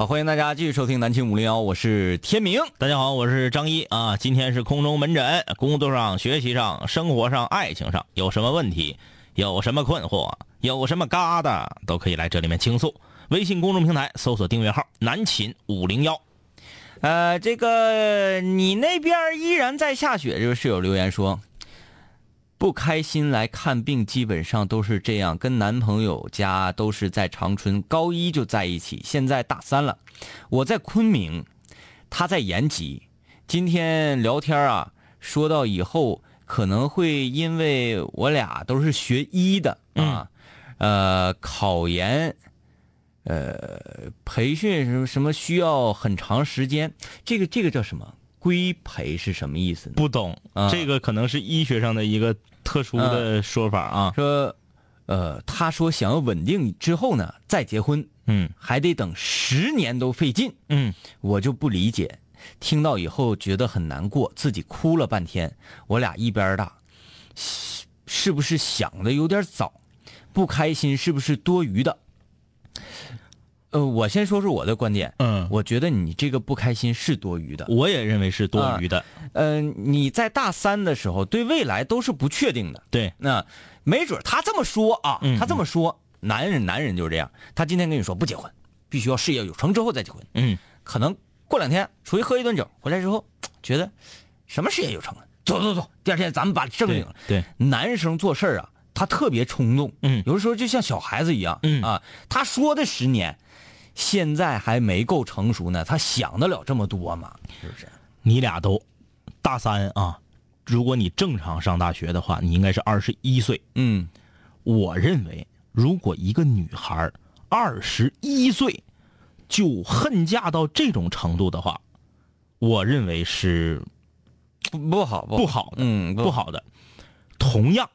Speaker 1: 好，欢迎大家继续收听南秦五零幺，我是天明。
Speaker 2: 大家好，我是张一啊。今天是空中门诊，工作上、学习上、生活上、爱情上有什么问题，有什么困惑，有什么疙瘩，都可以来这里面倾诉。微信公众平台搜索订阅号“南秦五零幺
Speaker 1: 呃，这个你那边依然在下雪，这位室友留言说，不开心来看病，基本上都是这样。跟男朋友家都是在长春，高一就在一起，现在大三了。我在昆明，他在延吉。今天聊天啊，说到以后可能会因为我俩都是学医的啊，呃，考研。呃，培训什么什么需要很长时间，这个这个叫什么？规培是什么意思”，呢？
Speaker 2: 不懂、
Speaker 1: 啊
Speaker 2: 这个可能是医学上的一个特殊的说法啊。
Speaker 1: 说，呃，他说想要稳定之后呢再结婚，
Speaker 2: 嗯
Speaker 1: 还得等十年都费劲，
Speaker 2: 嗯，
Speaker 1: 我就不理解。听到以后觉得很难过，自己哭了半天。我俩一边大，是是不是想的有点早？不开心是不是多余的？呃，我先说说我的观点。
Speaker 2: 嗯
Speaker 1: 我觉得你这个不开心是多余的。
Speaker 2: 我也认为是多余的。
Speaker 1: 嗯、你在大三的时候对未来都是不确定的。
Speaker 2: 对，
Speaker 1: 那没准他这么说啊，
Speaker 2: 嗯
Speaker 1: 他这么说，男人男人就是这样。他今天跟你说不结婚，必须要事业有成之后再结婚。
Speaker 2: 嗯，
Speaker 1: 可能过两天出去喝一顿酒，回来之后觉得什么事业有成了？走走走，第二天咱们把证领了。
Speaker 2: 对，
Speaker 1: 男生做事儿啊，他特别冲动，
Speaker 2: 嗯
Speaker 1: 有的时候就像小孩子一样，
Speaker 2: 嗯
Speaker 1: 啊，他说的十年，现在还没够成熟呢，他想得了这么多吗？是不是？
Speaker 2: 你俩都大三啊，如果你正常上大学的话，你应该是二十一岁。
Speaker 1: 嗯
Speaker 2: 我认为，如果一个女孩二十一岁就恨嫁到这种程度的话，我认为是
Speaker 1: 不不好
Speaker 2: 不好的，
Speaker 1: 嗯
Speaker 2: 不好的。同样，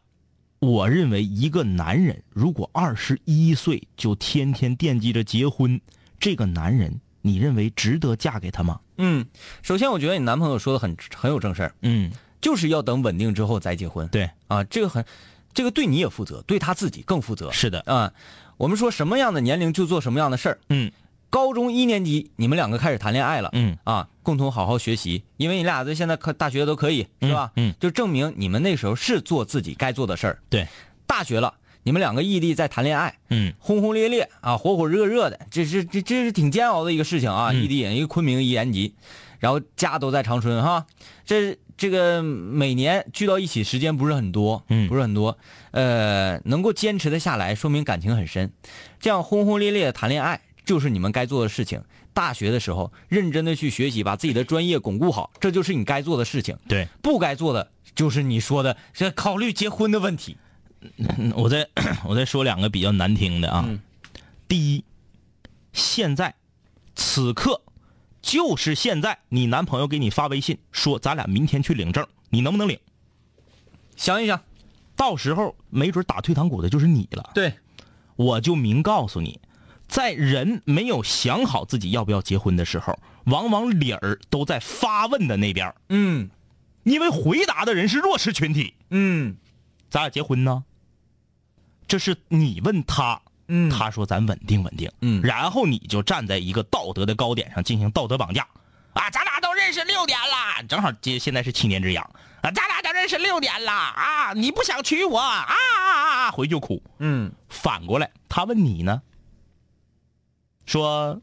Speaker 2: 我认为一个男人如果二十一岁就天天惦记着结婚，这个男人你认为值得嫁给他吗？
Speaker 1: 嗯，首先我觉得你男朋友说的很很有正事儿，
Speaker 2: 嗯，
Speaker 1: 就是要等稳定之后再结婚。
Speaker 2: 对，
Speaker 1: 啊，这个很，这个对你也负责，对他自己更负责。
Speaker 2: 是的，
Speaker 1: 啊，我们说什么样的年龄就做什么样的事儿。
Speaker 2: 嗯
Speaker 1: 高中一年级，你们两个开始谈恋爱了，
Speaker 2: 嗯
Speaker 1: 啊，共同好好学习，因为你俩这现在可大学都可以，是吧？
Speaker 2: 嗯嗯
Speaker 1: 就证明你们那时候是做自己该做的事儿。
Speaker 2: 对，
Speaker 1: 大学了，你们两个异地在谈恋爱，
Speaker 2: 嗯
Speaker 1: 轰轰烈烈啊，火火热热的，这是这这是挺煎熬的一个事情啊。
Speaker 2: 嗯
Speaker 1: 异地人，一个昆明一延吉，然后家都在长春哈，这这个每年聚到一起时间不是很多，
Speaker 2: 嗯
Speaker 1: 不是很多，呃，能够坚持的下来，说明感情很深。这样轰轰烈烈的谈恋爱，就是你们该做的事情。大学的时候，认真的去学习，把自己的专业巩固好，这就是你该做的事情。
Speaker 2: 对，
Speaker 1: 不该做的，就是你说的这考虑结婚的问题。
Speaker 2: 嗯我再我再说两个比较难听的啊。
Speaker 1: 嗯
Speaker 2: 第一，现在此刻就是现在，你男朋友给你发微信说咱俩明天去领证，你能不能领？
Speaker 1: 想一想，
Speaker 2: 到时候没准打退堂鼓的就是你了。
Speaker 1: 对，
Speaker 2: 我就明告诉你，在人没有想好自己要不要结婚的时候，往往理儿都在发问的那边儿。
Speaker 1: 嗯。
Speaker 2: 因为回答的人是弱势群体。
Speaker 1: 嗯。
Speaker 2: 咱俩结婚呢？这是你问他，
Speaker 1: 嗯。
Speaker 2: 他说咱稳定稳定，
Speaker 1: 嗯。
Speaker 2: 然后你就站在一个道德的高点上进行道德绑架，啊，咱俩都认识六年了，正好今现在是七年之痒，啊，咱俩都认识六年了，啊，你不想娶我，啊啊啊，回去就哭。
Speaker 1: 嗯。
Speaker 2: 反过来，他问你呢，说，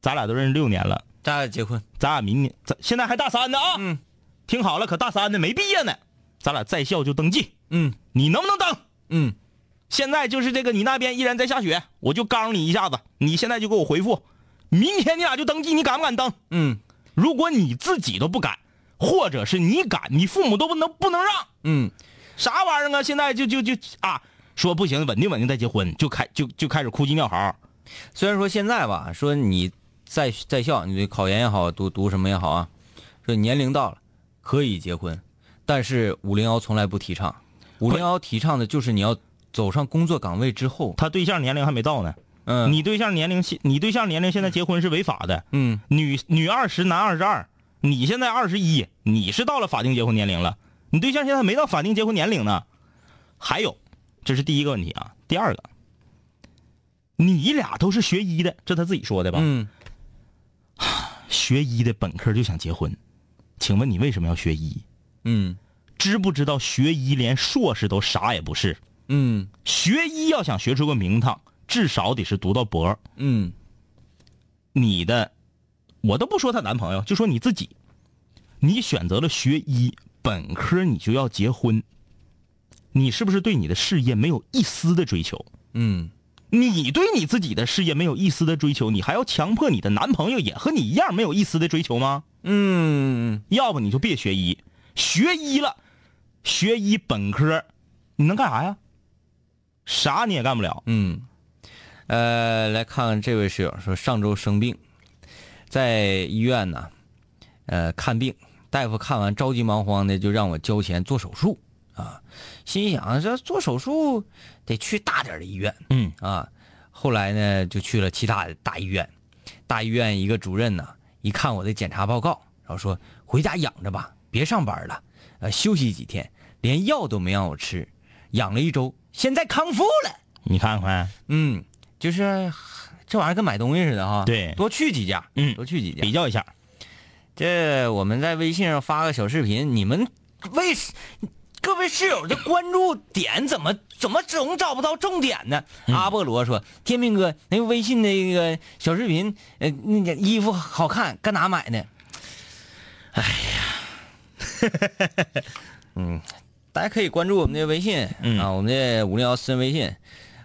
Speaker 2: 咱俩都认识六年了，
Speaker 1: 咱俩结婚。
Speaker 2: 咱俩明年，咱现在还大三呢啊，
Speaker 1: 嗯
Speaker 2: 听好了，可大三呢，没毕业呢，咱俩在校就登记，
Speaker 1: 嗯
Speaker 2: 你能不能登？
Speaker 1: 嗯
Speaker 2: 现在就是这个，你那边依然在下雪，我就刚你一下子，你现在就给我回复，明天你俩就登记，你敢不敢登？
Speaker 1: 嗯
Speaker 2: 如果你自己都不敢，或者是你敢，你父母都不能不能让，
Speaker 1: 嗯
Speaker 2: 啥玩意儿啊？现在就就就啊，说不行，稳定稳定再结婚，就开就就开始哭鸡尿嚎。
Speaker 1: 虽然说现在吧，说你在在校，你考研也好，读读什么也好啊，说年龄到了可以结婚，但是五零幺从来不提倡。五零幺提倡的就是你要走上工作岗位之后，
Speaker 2: 他对象年龄还没到呢，
Speaker 1: 嗯，
Speaker 2: 你对象年龄现你对象年龄现在结婚是违法的，
Speaker 1: 嗯
Speaker 2: 女女二十，男二十二，你现在二十一，你是到了法定结婚年龄了，你对象现在没到法定结婚年龄呢。还有，这是第一个问题啊。第二个，你俩都是学医的，这他自己说的吧？
Speaker 1: 嗯，
Speaker 2: 学医的本科就想结婚，请问你为什么要学医？
Speaker 1: 嗯
Speaker 2: 知不知道学医连硕士都啥也不是？
Speaker 1: 嗯
Speaker 2: 学医要想学出个名堂，至少得是读到博。
Speaker 1: 嗯
Speaker 2: 你的，我都不说她男朋友，就说你自己，你选择了学医本科，你就要结婚，你是不是对你的事业没有一丝的追求？
Speaker 1: 嗯
Speaker 2: 你对你自己的事业没有一丝的追求，你还要强迫你的男朋友也和你一样没有一丝的追求吗？
Speaker 1: 嗯，
Speaker 2: 要不你就别学医，学医了，学医本科，你能干啥呀？啥你也干不了。
Speaker 1: 嗯，呃，来看看这位室友说，上周生病，在医院呢，呃，看病，大夫看完着急忙慌的就让我交钱做手术啊，心想这做手术得去大点的医院
Speaker 2: 嗯
Speaker 1: 啊，后来呢就去了其他的大医院，大医院一个主任呢一看我的检查报告，然后说回家养着吧，别上班了，呃，休息几天，连药都没让我吃，养了一周，现在康复了。
Speaker 2: 你看看，
Speaker 1: 嗯，就是这玩意儿跟买东西似的哈。
Speaker 2: 对
Speaker 1: 多去几家，
Speaker 2: 嗯
Speaker 1: 多去几家
Speaker 2: 比。较一下，
Speaker 1: 这我们在微信上发个小视频，你们为各位室友的关注点怎么怎么总找不到重点呢？
Speaker 2: 嗯
Speaker 1: 阿波罗说：“天明哥，那个微信那个小视频，呃，那个衣服好看，搁哪买的？”哎呀，嗯，大家可以关注我们的微信、
Speaker 2: 嗯
Speaker 1: 啊，我们的五零幺私人微信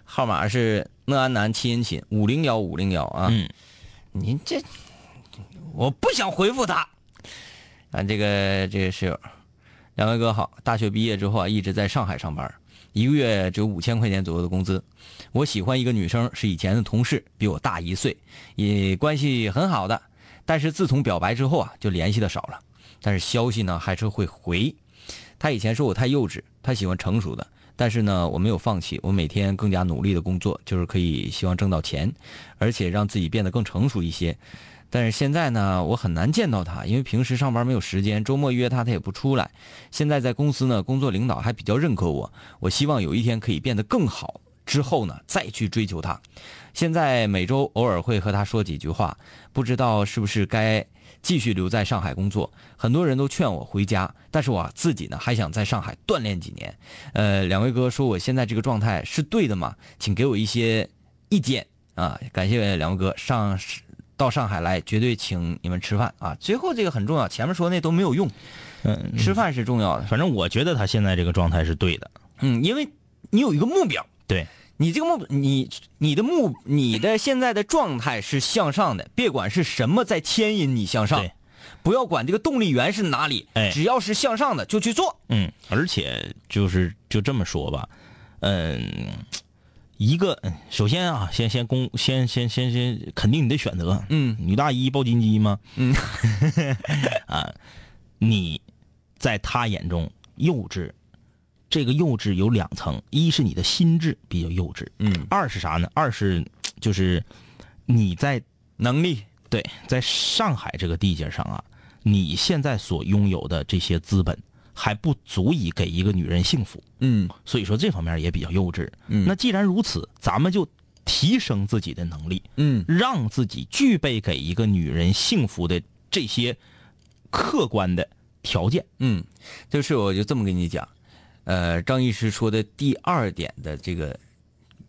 Speaker 1: 号码是讷安南七音寝五零幺五零幺啊。
Speaker 2: 嗯，
Speaker 1: 您这，我不想回复他。啊，这个这个室友，两位哥好，大学毕业之后啊，一直在上海上班，一个月只有五千块钱左右的工资。我喜欢一个女生，是以前的同事，比我大一岁，也关系很好的。但是自从表白之后啊，就联系的少了，但是消息呢还是会回。她以前说我太幼稚，她喜欢成熟的，但是呢，我没有放弃，我每天更加努力的工作，就是可以希望挣到钱，而且让自己变得更成熟一些。但是现在呢，我很难见到他，因为平时上班没有时间，周末约他他也不出来。现在在公司呢，工作领导还比较认可我，我希望有一天可以变得更好，之后呢再去追求他。现在每周偶尔会和他说几句话，不知道是不是该继续留在上海工作。很多人都劝我回家，但是我自己呢还想在上海锻炼几年。呃，两位哥说我现在这个状态是对的吗？请给我一些意见啊！感谢两位哥上到上海来，绝对请你们吃饭啊！最后这个很重要，前面说那都没有用，
Speaker 2: 嗯，
Speaker 1: 吃饭是重要的。
Speaker 2: 反正我觉得他现在这个状态是对的。
Speaker 1: 嗯，因为你有一个目标，
Speaker 2: 对，
Speaker 1: 你这个目，你你的目，你的现在的状态是向上的，别管是什么在牵引你向上
Speaker 2: 对，
Speaker 1: 不要管这个动力源是哪里，
Speaker 2: 哎
Speaker 1: 只要是向上的就去做。
Speaker 2: 嗯，而且就是就这么说吧，嗯，一个嗯首先啊，先先公先先先先肯定你的选择，
Speaker 1: 嗯。
Speaker 2: 女大一抱金鸡吗？
Speaker 1: 嗯，
Speaker 2: 啊，你在他眼中幼稚，这个幼稚有两层，一是你的心智比较幼稚，
Speaker 1: 嗯，
Speaker 2: 二是啥呢？二是就是你在
Speaker 1: 能力，
Speaker 2: 对，在上海这个地界上啊，你现在所拥有的这些资本还不足以给一个女人幸福，
Speaker 1: 嗯
Speaker 2: 所以说这方面也比较幼稚。
Speaker 1: 嗯
Speaker 2: 那既然如此，咱们就提升自己的能力，
Speaker 1: 嗯
Speaker 2: 让自己具备给一个女人幸福的这些客观的条件。
Speaker 1: 嗯，就是我就这么跟你讲，呃，张医师说的第二点的这个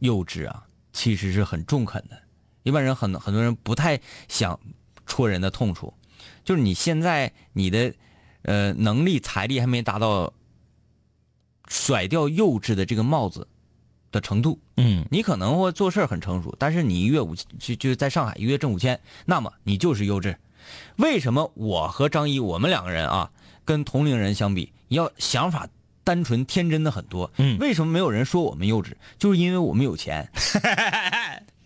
Speaker 1: 幼稚啊，其实是很中肯的。一般人很很多人不太想戳人的痛处，就是你现在你的呃能力财力还没达到甩掉幼稚的这个帽子的程度，
Speaker 2: 嗯
Speaker 1: 你可能会做事很成熟，但是你一月五就就在上海一月挣五千，那么你就是幼稚。为什么我和张一我们两个人啊，跟同龄人相比，要想法单纯天真的很多？
Speaker 2: 嗯
Speaker 1: 为什么没有人说我们幼稚？就是因为我们有钱。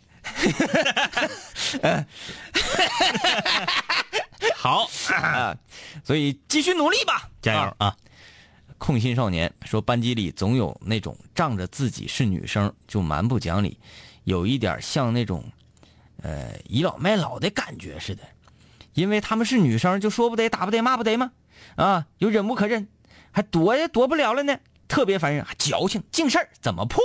Speaker 2: 好，
Speaker 1: 啊，所以继续努力吧，
Speaker 2: 加油
Speaker 1: 啊
Speaker 2: 啊！
Speaker 1: 空心少年说，班级里总有那种仗着自己是女生就蛮不讲理，有一点像那种，呃倚老卖老的感觉似的。因为他们是女生，就说不得、打不得、骂不得吗？啊，又忍无可忍，还躲也躲不了了呢，特别烦人，还矫情，净事儿怎么破？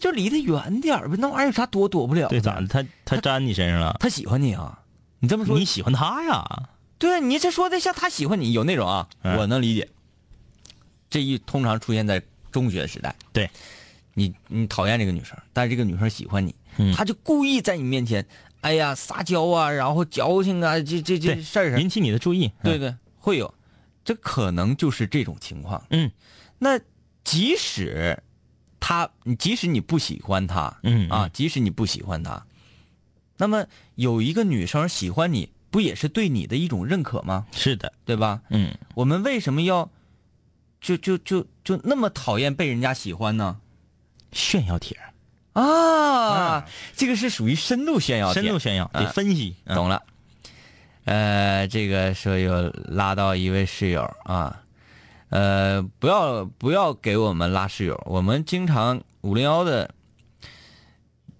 Speaker 1: 就离他远点儿呗，那玩意儿有啥躲躲不了的？
Speaker 2: 对，咋的？他他粘你身上了？
Speaker 1: 他喜欢你啊？你这么说
Speaker 2: 你喜欢他呀？
Speaker 1: 对啊，你这说的像他喜欢你，有那种啊，
Speaker 2: 嗯
Speaker 1: 我能理解。这一通常出现在中学时代，
Speaker 2: 对，
Speaker 1: 你你讨厌这个女生，但是这个女生喜欢你，
Speaker 2: 嗯
Speaker 1: 她就故意在你面前，哎呀撒娇啊，然后矫情啊，这这这事儿上，
Speaker 2: 引起你的注意。
Speaker 1: 对对，会有，这可能就是这种情况。
Speaker 2: 嗯
Speaker 1: 那即使他，即使你不喜欢他，
Speaker 2: 嗯
Speaker 1: 啊，即使你不喜欢他，那么有一个女生喜欢你，不也是对你的一种认可吗？
Speaker 2: 是的，
Speaker 1: 对吧？
Speaker 2: 嗯，
Speaker 1: 我们为什么要就就就就那么讨厌被人家喜欢呢？
Speaker 2: 炫耀帖，
Speaker 1: 啊，这个是属于深度炫耀帖，
Speaker 2: 深度炫耀得
Speaker 1: 啊
Speaker 2: 分析。嗯
Speaker 1: 懂了。呃，这个说有拉到一位室友啊，呃，不要不要给我们拉室友，我们经常五零幺的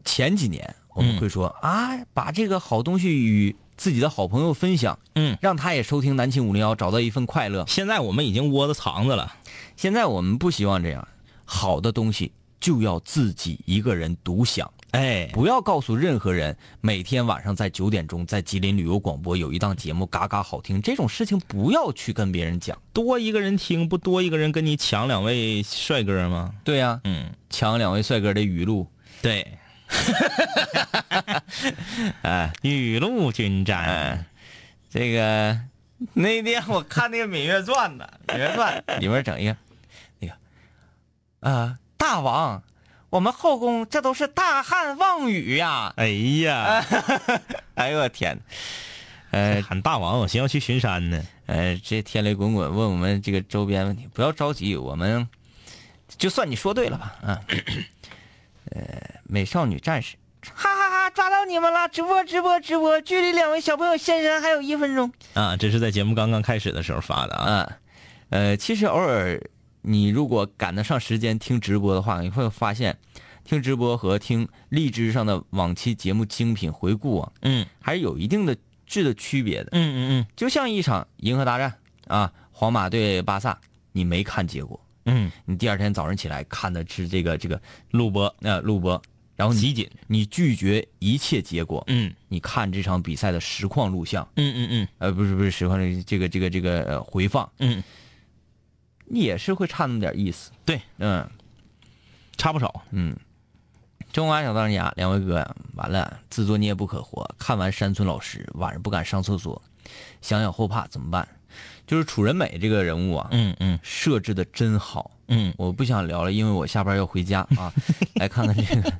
Speaker 1: 前几年我们
Speaker 2: 嗯
Speaker 1: 会说、啊，把这个好东西与自己的好朋友分享，
Speaker 2: 嗯，
Speaker 1: 让他也收听南青五零幺，找到一份快乐。
Speaker 2: 现在我们已经窝着藏着了。
Speaker 1: 现在我们不希望这样，好的东西就要自己一个人独享。
Speaker 2: 哎，
Speaker 1: 不要告诉任何人，每天晚上在九点钟在吉林旅游广播有一档节目，嘎嘎好听。这种事情不要去跟别人讲。
Speaker 2: 多一个人听，不多一个人跟你抢两位帅哥吗？
Speaker 1: 对呀、
Speaker 2: 嗯，
Speaker 1: 抢两位帅哥的语录。
Speaker 2: 对，
Speaker 1: 哎
Speaker 2: 雨露均沾。
Speaker 1: 哎，这个那天我看那个《芈月传》呢，《芈月传》里面整一个那个，呃，大王，我们后宫这都是大汉望雨呀！
Speaker 2: 哎呀，
Speaker 1: 哎呦我天，呃
Speaker 2: 喊大王，我寻思要去巡山呢。
Speaker 1: 呃，这天雷滚滚问我们这个周边问题，不要着急，我们就算你说对了吧，啊，呃，美少女战士，哈哈哈，抓到你们了！直播直播直播，距离两位小朋友现身还有一分钟。
Speaker 2: 啊，这是在节目刚刚开始的时候发的啊。
Speaker 1: 啊，呃，其实偶尔你如果赶得上时间听直播的话，你会发现，听直播和听荔枝上的往期节目精品回顾啊，
Speaker 2: 嗯。
Speaker 1: 还是有一定的质的区别的。
Speaker 2: 嗯嗯嗯。
Speaker 1: 就像一场银河大战啊，皇马对巴萨，你没看结果，
Speaker 2: 嗯。嗯，
Speaker 1: 你第二天早上起来看的是这个这个
Speaker 2: 录播
Speaker 1: 呃录播，然后你
Speaker 2: 集锦，
Speaker 1: 你拒绝一切结果，
Speaker 2: 嗯。
Speaker 1: 你看这场比赛的实况录像，
Speaker 2: 嗯嗯嗯。
Speaker 1: 呃，不是不是实况，这个这个这个呃回放，
Speaker 2: 嗯，
Speaker 1: 你也是会差那么点意思。
Speaker 2: 对，
Speaker 1: 嗯
Speaker 2: 差不少。
Speaker 1: 嗯。中华小当家，两位哥，完了，自作孽不可活。看完山村老师，晚上不敢上厕所，想想后怕怎么办？就是楚人美这个人物啊，
Speaker 2: 嗯嗯
Speaker 1: 设置的真好。
Speaker 2: 嗯
Speaker 1: 我不想聊了，因为我下班要回家啊。来看看这个，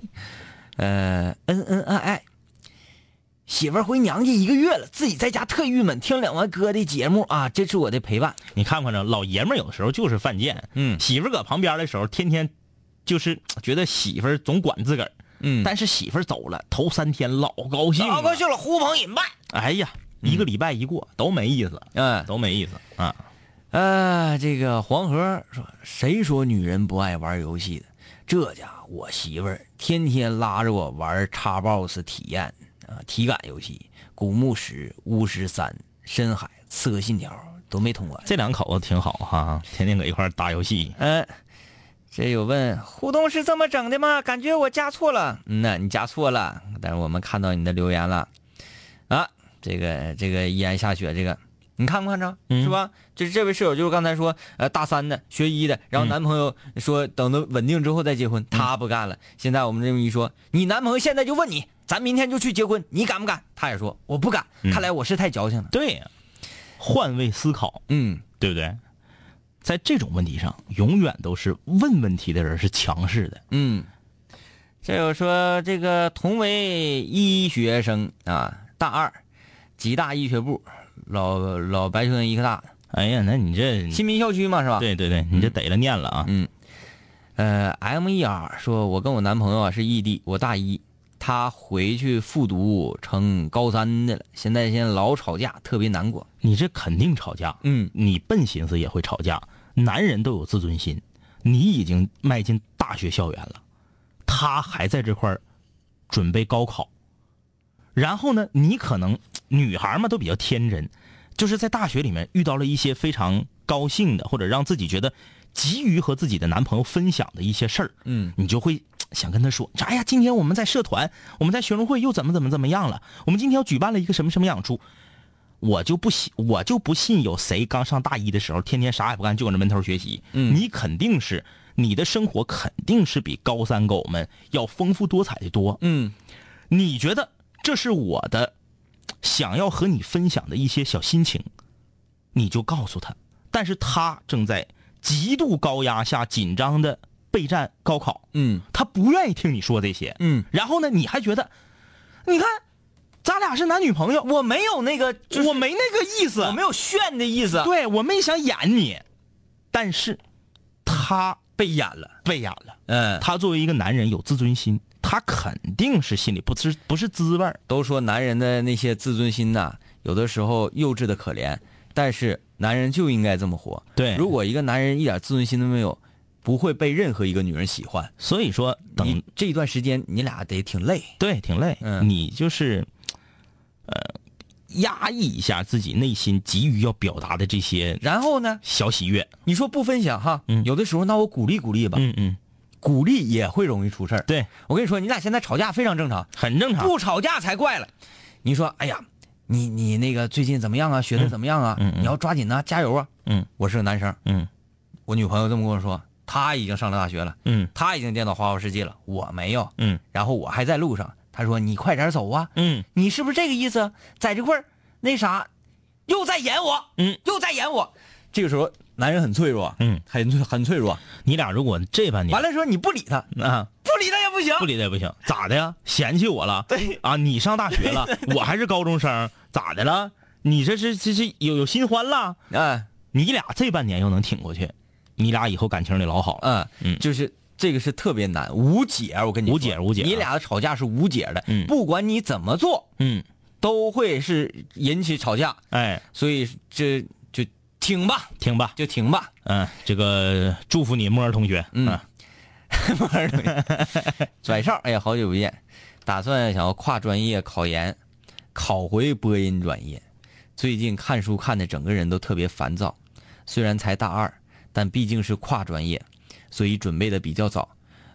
Speaker 1: 呃，恩恩爱爱，媳妇儿回娘家一个月了，自己在家特郁闷，听两位哥的节目啊，这是我的陪伴。
Speaker 2: 你看看着老爷们儿有的时候就是犯贱，
Speaker 1: 嗯
Speaker 2: 媳妇儿搁旁边的时候，天天就是觉得媳妇儿总管自个儿，
Speaker 1: 嗯
Speaker 2: 但是媳妇儿走了，头三天老高兴，
Speaker 1: 老高。兴了，呼朋引伴。
Speaker 2: 哎呀，一个礼拜一过都没意思，
Speaker 1: 嗯，
Speaker 2: 都没意思啊。
Speaker 1: 呃，这个黄河说，谁说女人不爱玩游戏的？这家伙，我媳妇儿天天拉着我玩叉 box 体验啊，体感游戏，古墓石、巫师三、深海、刺客信条都没通关。
Speaker 2: 这两口子挺好哈，天天搁一块打游戏。
Speaker 1: 嗯、这有问互动是这么整的吗？感觉我加错了。嗯呐，你加错了，但是我们看到你的留言了。啊，这个这个依然下雪，这个你看不看着？
Speaker 2: 嗯
Speaker 1: 是吧？这这位室友就是刚才说，呃，大三的学医的，然后
Speaker 2: 嗯
Speaker 1: 男朋友说等到稳定之后再结婚，他不干了。现在我们这么一说，你男朋友现在就问你，咱明天就去结婚，你敢不敢？他也说我不敢。
Speaker 2: 嗯
Speaker 1: 看来我是太矫情了。
Speaker 2: 对呀，换位思考，
Speaker 1: 嗯
Speaker 2: 对不对？在这种问题上，永远都是问问题的人是强势的。
Speaker 1: 嗯，这有说这个同为医学生啊，大二，吉大医学部，老老白村医科大，
Speaker 2: 哎呀，那你这，
Speaker 1: 新民校区嘛是吧？。
Speaker 2: 对对对，你这逮了念了啊。
Speaker 1: 嗯，呃，M E R 说，我跟我男朋友啊是异地，我大一，他回去复读成高三的了，现在现在老吵架，特别难过。
Speaker 2: 你这肯定吵架。
Speaker 1: 嗯
Speaker 2: 你笨寻思也会吵架。男人都有自尊心，你已经迈进大学校园了，他还在这块儿准备高考。然后呢，你可能 女孩嘛都比较天真，就是在大学里面遇到了一些非常高兴的，或者让自己觉得急于和自己的男朋友分享的一些事儿，
Speaker 1: 嗯
Speaker 2: 你就会想跟他说：“说哎呀，今天我们在社团，我们在学生会又怎么怎么怎么样了？我们今天要举办了一个什么什么演出。”我就不信，我就不信有谁刚上大一的时候，天天啥也不干，就搁那闷头学习。
Speaker 1: 嗯
Speaker 2: 你肯定是你的生活肯定是比高三狗们要丰富多彩的多。
Speaker 1: 嗯
Speaker 2: 你觉得这是我的想要和你分享的一些小心情，你就告诉他。但是他正在极度高压下紧张的备战高考，
Speaker 1: 嗯
Speaker 2: 他不愿意听你说这些。
Speaker 1: 嗯，
Speaker 2: 然后呢，你还觉得，你看，咱俩是男女朋友，
Speaker 1: 我没有那个，就是
Speaker 2: 我没那个意思，
Speaker 1: 我没有炫的意思，
Speaker 2: 对我没想演你，但是他
Speaker 1: 被演了。
Speaker 2: 被演了。
Speaker 1: 嗯，
Speaker 2: 他作为一个男人有自尊心，他肯定是心里不是不是滋味儿
Speaker 1: 都说男人的那些自尊心呐，有的时候幼稚的可怜，但是男人就应该这么活。
Speaker 2: 对
Speaker 1: 如果一个男人一点自尊心都没有，不会被任何一个女人喜欢。
Speaker 2: 所以说，等
Speaker 1: 你这一段时间你俩得挺累。
Speaker 2: 对挺累，
Speaker 1: 嗯
Speaker 2: 你就是呃压抑一下自己内心急于要表达的这些
Speaker 1: 然后呢，
Speaker 2: 小喜悦。
Speaker 1: 你说不分享哈，
Speaker 2: 嗯
Speaker 1: 有的时候那我鼓励鼓励吧，
Speaker 2: 嗯嗯，
Speaker 1: 鼓励也会容易出事儿。
Speaker 2: 对，
Speaker 1: 我跟你说，你俩现在吵架非常正常，
Speaker 2: 很正常。
Speaker 1: 不吵架才怪了。你说，哎呀，你你那个最近怎么样啊？学的怎么样啊？
Speaker 2: 嗯嗯嗯
Speaker 1: 你要抓紧呐、加油啊！
Speaker 2: 嗯
Speaker 1: 我是个男生，
Speaker 2: 嗯
Speaker 1: 我女朋友这么跟我说，她已经上了大学了，
Speaker 2: 嗯
Speaker 1: 他已经见到花花世界了，我没有。
Speaker 2: 嗯
Speaker 1: 然后我还在路上，他说你快点走啊！
Speaker 2: 嗯
Speaker 1: 你是不是这个意思？在这块儿那啥，又在演我，
Speaker 2: 嗯，
Speaker 1: 又在演我。这个时候男人很脆弱，
Speaker 2: 嗯，
Speaker 1: 很脆很脆弱。
Speaker 2: 你俩如果这半年
Speaker 1: 完了说你不理他，
Speaker 2: 啊
Speaker 1: 不理他也不行。
Speaker 2: 不理他也不行，咋的呀？嫌弃我了？
Speaker 1: 对
Speaker 2: 啊，你上大学了，我还是高中生，咋的了？你这是这是有有新欢了？
Speaker 1: 哎，
Speaker 2: 你俩这半年又能挺过去，你俩以后感情得老好了。
Speaker 1: 嗯
Speaker 2: 嗯。
Speaker 1: 就是这个是特别难，无解。我跟你说。
Speaker 2: 无解无解啊。
Speaker 1: 你俩的吵架是无解的，
Speaker 2: 嗯。
Speaker 1: 不管你怎么做，
Speaker 2: 嗯，
Speaker 1: 都会是引起吵架。
Speaker 2: 哎，
Speaker 1: 所以这就挺吧，
Speaker 2: 听吧，
Speaker 1: 就挺吧。
Speaker 2: 嗯，这个祝福你，木儿同学，
Speaker 1: 嗯。
Speaker 2: 莫儿同学。
Speaker 1: 拽少，哎呀，好久不见，打算想要跨专业考研，考回播音专业。最近看书看的整个人都特别烦躁，虽然才大二，但毕竟是跨专业，所以准备的比较早。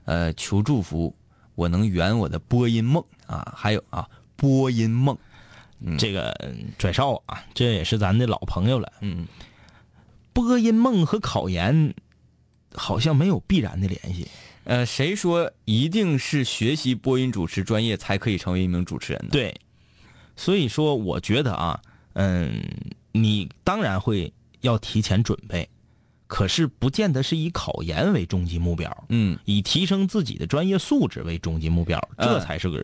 Speaker 1: 呃，求祝福，我能圆我的播音梦啊！还有啊，播音梦，
Speaker 2: 这个嗯拽少啊，这也是咱的老朋友了。
Speaker 1: 嗯，
Speaker 2: 播音梦和考研好像没有必然的联系。
Speaker 1: 呃，谁说一定是学习播音主持专业才可以成为一名主持人呢？
Speaker 2: 对，所以说我觉得啊，嗯，你当然会要提前准备，可是不见得是以考研为终极目标，
Speaker 1: 嗯，
Speaker 2: 以提升自己的专业素质为终极目标，这
Speaker 1: 嗯
Speaker 2: 才是个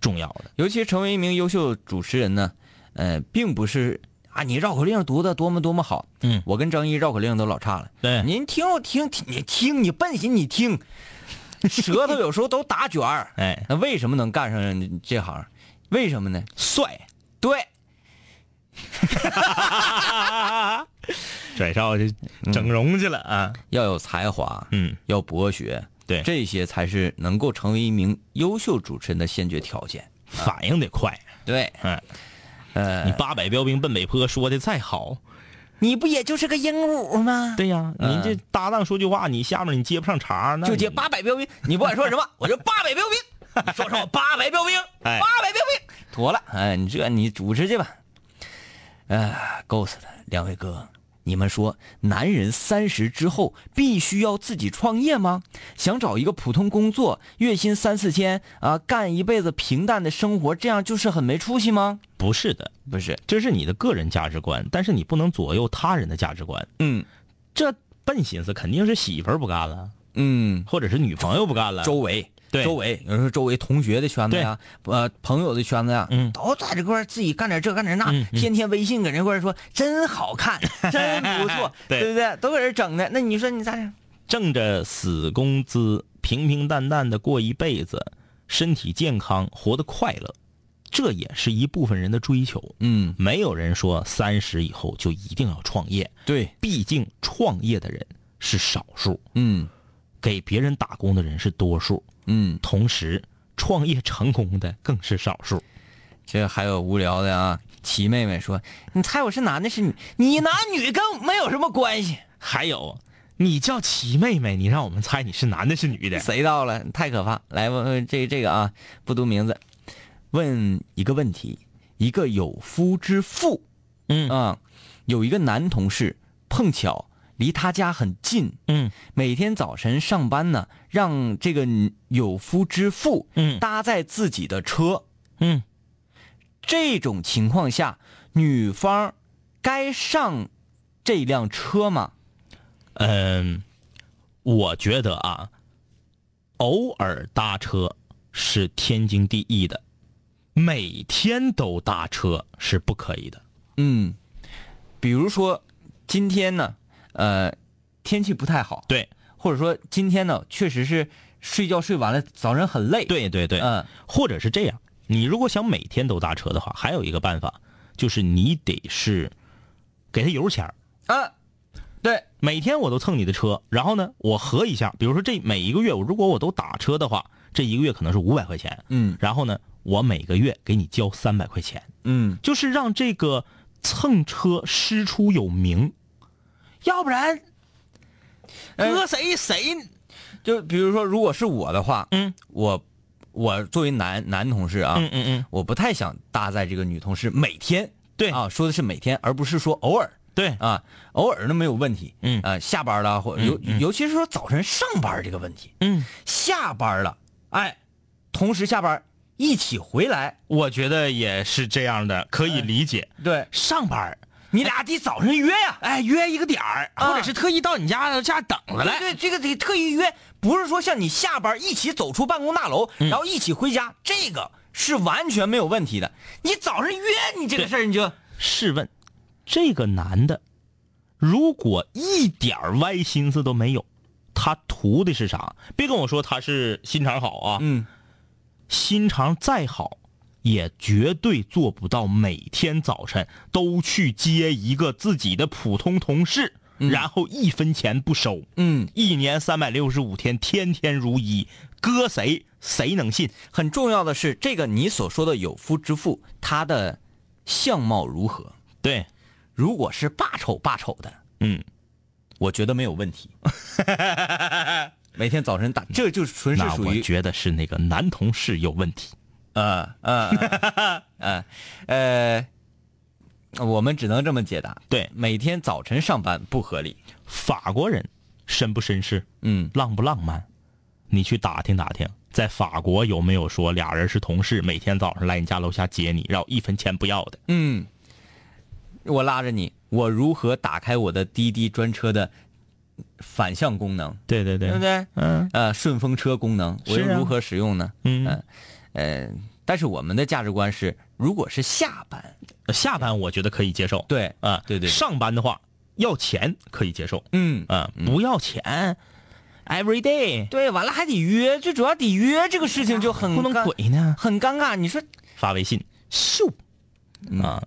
Speaker 2: 重要的。
Speaker 1: 尤其成为一名优秀主持人呢，呃，并不是啊，你绕口令读的多么多么好，
Speaker 2: 嗯
Speaker 1: 我跟张一绕口令都老差了。
Speaker 2: 对
Speaker 1: 您听我听听，你听你笨心你听，舌头有时候都打卷儿。
Speaker 2: 哎，
Speaker 1: 那为什么能干上这行？为什么呢？
Speaker 2: 帅，
Speaker 1: 对，
Speaker 2: 拽少就整容去了啊。
Speaker 1: 要有才华，
Speaker 2: 嗯，
Speaker 1: 要博学，
Speaker 2: 对。
Speaker 1: 这些才是能够成为一名优秀主持人的先决条件。
Speaker 2: 反应得快。
Speaker 1: 对，
Speaker 2: 嗯，
Speaker 1: 呃，
Speaker 2: 你八百标兵奔北坡说的再好，
Speaker 1: 你不也就是个鹦鹉吗？
Speaker 2: 对呀，
Speaker 1: 嗯。
Speaker 2: 你这搭档说句话，你下面你接不上茬，那
Speaker 1: 就接八百标兵，你不管说什么，我就八百标兵，说说什么八百标兵，
Speaker 2: 哎。
Speaker 1: 八百标兵，妥了，哎，你这你主持去吧，哎，够死了，两位哥，你们说男人三十之后必须要自己创业吗？想找一个普通工作，月薪三四千啊，干一辈子平淡的生活，这样就是很没出息吗？
Speaker 2: 不是的，
Speaker 1: 不是，
Speaker 2: 这是你的个人价值观，但是你不能左右他人的价值观。
Speaker 1: 嗯
Speaker 2: 这笨心思肯定是媳妇儿不干了，
Speaker 1: 嗯，
Speaker 2: 或者是女朋友不干了。
Speaker 1: 周围。
Speaker 2: 对。
Speaker 1: 周围有时候周围同学的圈子呀，呃，朋友的圈子呀，
Speaker 2: 嗯。
Speaker 1: 都在这块自己干点这干点那，天天微信搁这块儿说真好看，真不错，
Speaker 2: 对。
Speaker 1: 不对？都搁这整的，那你说你咋整？
Speaker 2: 挣着死工资，平平淡淡的过一辈子，身体健康，活得快乐，这也是一部分人的追求。
Speaker 1: 嗯，
Speaker 2: 没有人说三十以后就一定要创业，
Speaker 1: 对，
Speaker 2: 毕竟创业的人是少数，
Speaker 1: 嗯
Speaker 2: 给别人打工的人是多数，
Speaker 1: 嗯，
Speaker 2: 同时创业成功的更是少数。
Speaker 1: 这还有无聊的啊。齐妹妹说：“你猜我是男的是女？你男女跟没有什么关系。
Speaker 2: 还有，你叫齐妹妹，你让我们猜你是男的是女的？
Speaker 1: 谁到了？太可怕！来问问这这个啊，不读名字，问一个问题：一个有夫之妇，
Speaker 2: 嗯
Speaker 1: 啊，有一个男同事碰巧离他家很近，
Speaker 2: 嗯
Speaker 1: 每天早晨上班呢，让这个有夫之妇
Speaker 2: 嗯
Speaker 1: 搭载自己的车。
Speaker 2: 嗯，
Speaker 1: 这种情况下，女方该上这辆车吗？
Speaker 2: 嗯，我觉得啊，偶尔搭车是天经地义的，每天都搭车是不可以的。
Speaker 1: 嗯，比如说今天呢，呃，天气不太好，
Speaker 2: 对。
Speaker 1: 或者说今天呢，确实是睡觉睡完了，早上很累。，
Speaker 2: 对对对，
Speaker 1: 嗯。
Speaker 2: 或者是这样，你如果想每天都搭车的话，还有一个办法，就是你得是给他油钱儿
Speaker 1: 啊，对，
Speaker 2: 每天我都蹭你的车，然后呢，我合一下，比如说这每一个月，我如果我都打车的话，这一个月可能是五百块钱，
Speaker 1: 嗯。
Speaker 2: 然后呢，我每个月给你交三百块钱，
Speaker 1: 嗯，
Speaker 2: 就是让这个蹭车师出有名，要不然，
Speaker 1: 哎。
Speaker 2: 搁谁谁，
Speaker 1: 就比如说，如果是我的话，
Speaker 2: 嗯。
Speaker 1: 我我作为男男同事啊，
Speaker 2: 嗯嗯嗯，
Speaker 1: 我不太想搭载这个女同事每天。
Speaker 2: 对。
Speaker 1: 啊，说的是每天，而不是说偶尔
Speaker 2: 对，
Speaker 1: 啊，偶尔那没有问题。
Speaker 2: 嗯。
Speaker 1: 啊，下班了或尤尤其是说早晨上班这个问题，
Speaker 2: 嗯，
Speaker 1: 下班了，哎，同时下班一起回来，
Speaker 2: 我觉得也是这样的，可以理解。
Speaker 1: 对。
Speaker 2: 上班儿
Speaker 1: 你俩得早上约呀。
Speaker 2: 哎，约一个点儿，
Speaker 1: 啊
Speaker 2: 或者是特意到你家家等着来。
Speaker 1: 对对，这个得特意约，不是说像你下班一起走出办公大楼，
Speaker 2: 嗯
Speaker 1: 然后一起回家，这个是完全没有问题的。你早上约你这个事儿，你就
Speaker 2: 试问，这个男的，如果一点儿歪心思都没有，他图的是啥？别跟我说他是心肠好啊，
Speaker 1: 嗯
Speaker 2: 心肠再好，也绝对做不到每天早晨都去接一个自己的普通同事，然后一分钱不收。
Speaker 1: 嗯，
Speaker 2: 一年三百六十五天，天天如一，搁谁谁能信？
Speaker 1: 很重要的是，这个你所说的有夫之妇，他的相貌如何？
Speaker 2: 对，
Speaker 1: 如果是霸丑霸丑的，
Speaker 2: 嗯，
Speaker 1: 我觉得没有问题。每天早晨打，这就纯是
Speaker 2: 那我
Speaker 1: 属于
Speaker 2: 觉得是那个男同事有问题。
Speaker 1: 呃呃呃呃，我们只能这么解答。
Speaker 2: 对
Speaker 1: 每天早晨上班不合理。
Speaker 2: 法国人绅不绅士，
Speaker 1: 嗯，
Speaker 2: 浪不浪漫？你去打听打听，在法国有没有说俩人是同事，每天早上来你家楼下接你，然后一分钱不要的？
Speaker 1: 嗯，我拉着你，我如何打开我的滴滴专车的反向功能，
Speaker 2: 对对对
Speaker 1: 对不对？
Speaker 2: 嗯
Speaker 1: 呃，顺风车功能，我又如何使用呢？
Speaker 2: 嗯
Speaker 1: 呃，呃，但是我们的价值观是，如果是下班，
Speaker 2: 下班我觉得可以接受。
Speaker 1: 对
Speaker 2: 啊，
Speaker 1: 对对对
Speaker 2: 上班的话要钱可以接受。
Speaker 1: 嗯
Speaker 2: 啊，不要钱，every day
Speaker 1: 对，完了还得约，最主要得约这个事情就很
Speaker 2: 不能鬼呢。
Speaker 1: 很尴尬。你说，
Speaker 2: 发微信，咻，啊，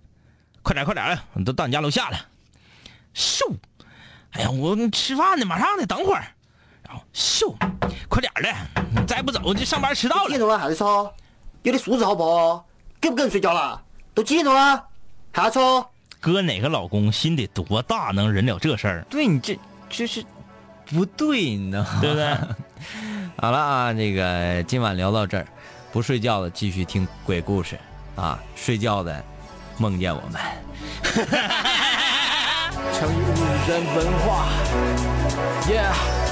Speaker 2: 快点快点的，我都到你家楼下了，咻，哎呀，我吃饭呢，马上的，等会儿，然后咻，快点的，你再不走就上班迟到了。
Speaker 4: 几点钟了还在吵？有点素质好不好？给不给人睡觉了？都几点钟了？还要吵？
Speaker 2: 哥哪个老公心得多大，能忍了这事儿，
Speaker 1: 对你这这是不对呢，
Speaker 2: 对不对？
Speaker 1: 好了啊，这个今晚聊到这儿，不睡觉的继续听鬼故事啊，睡觉的梦见我们。
Speaker 5: 成语五人文化，Yeah。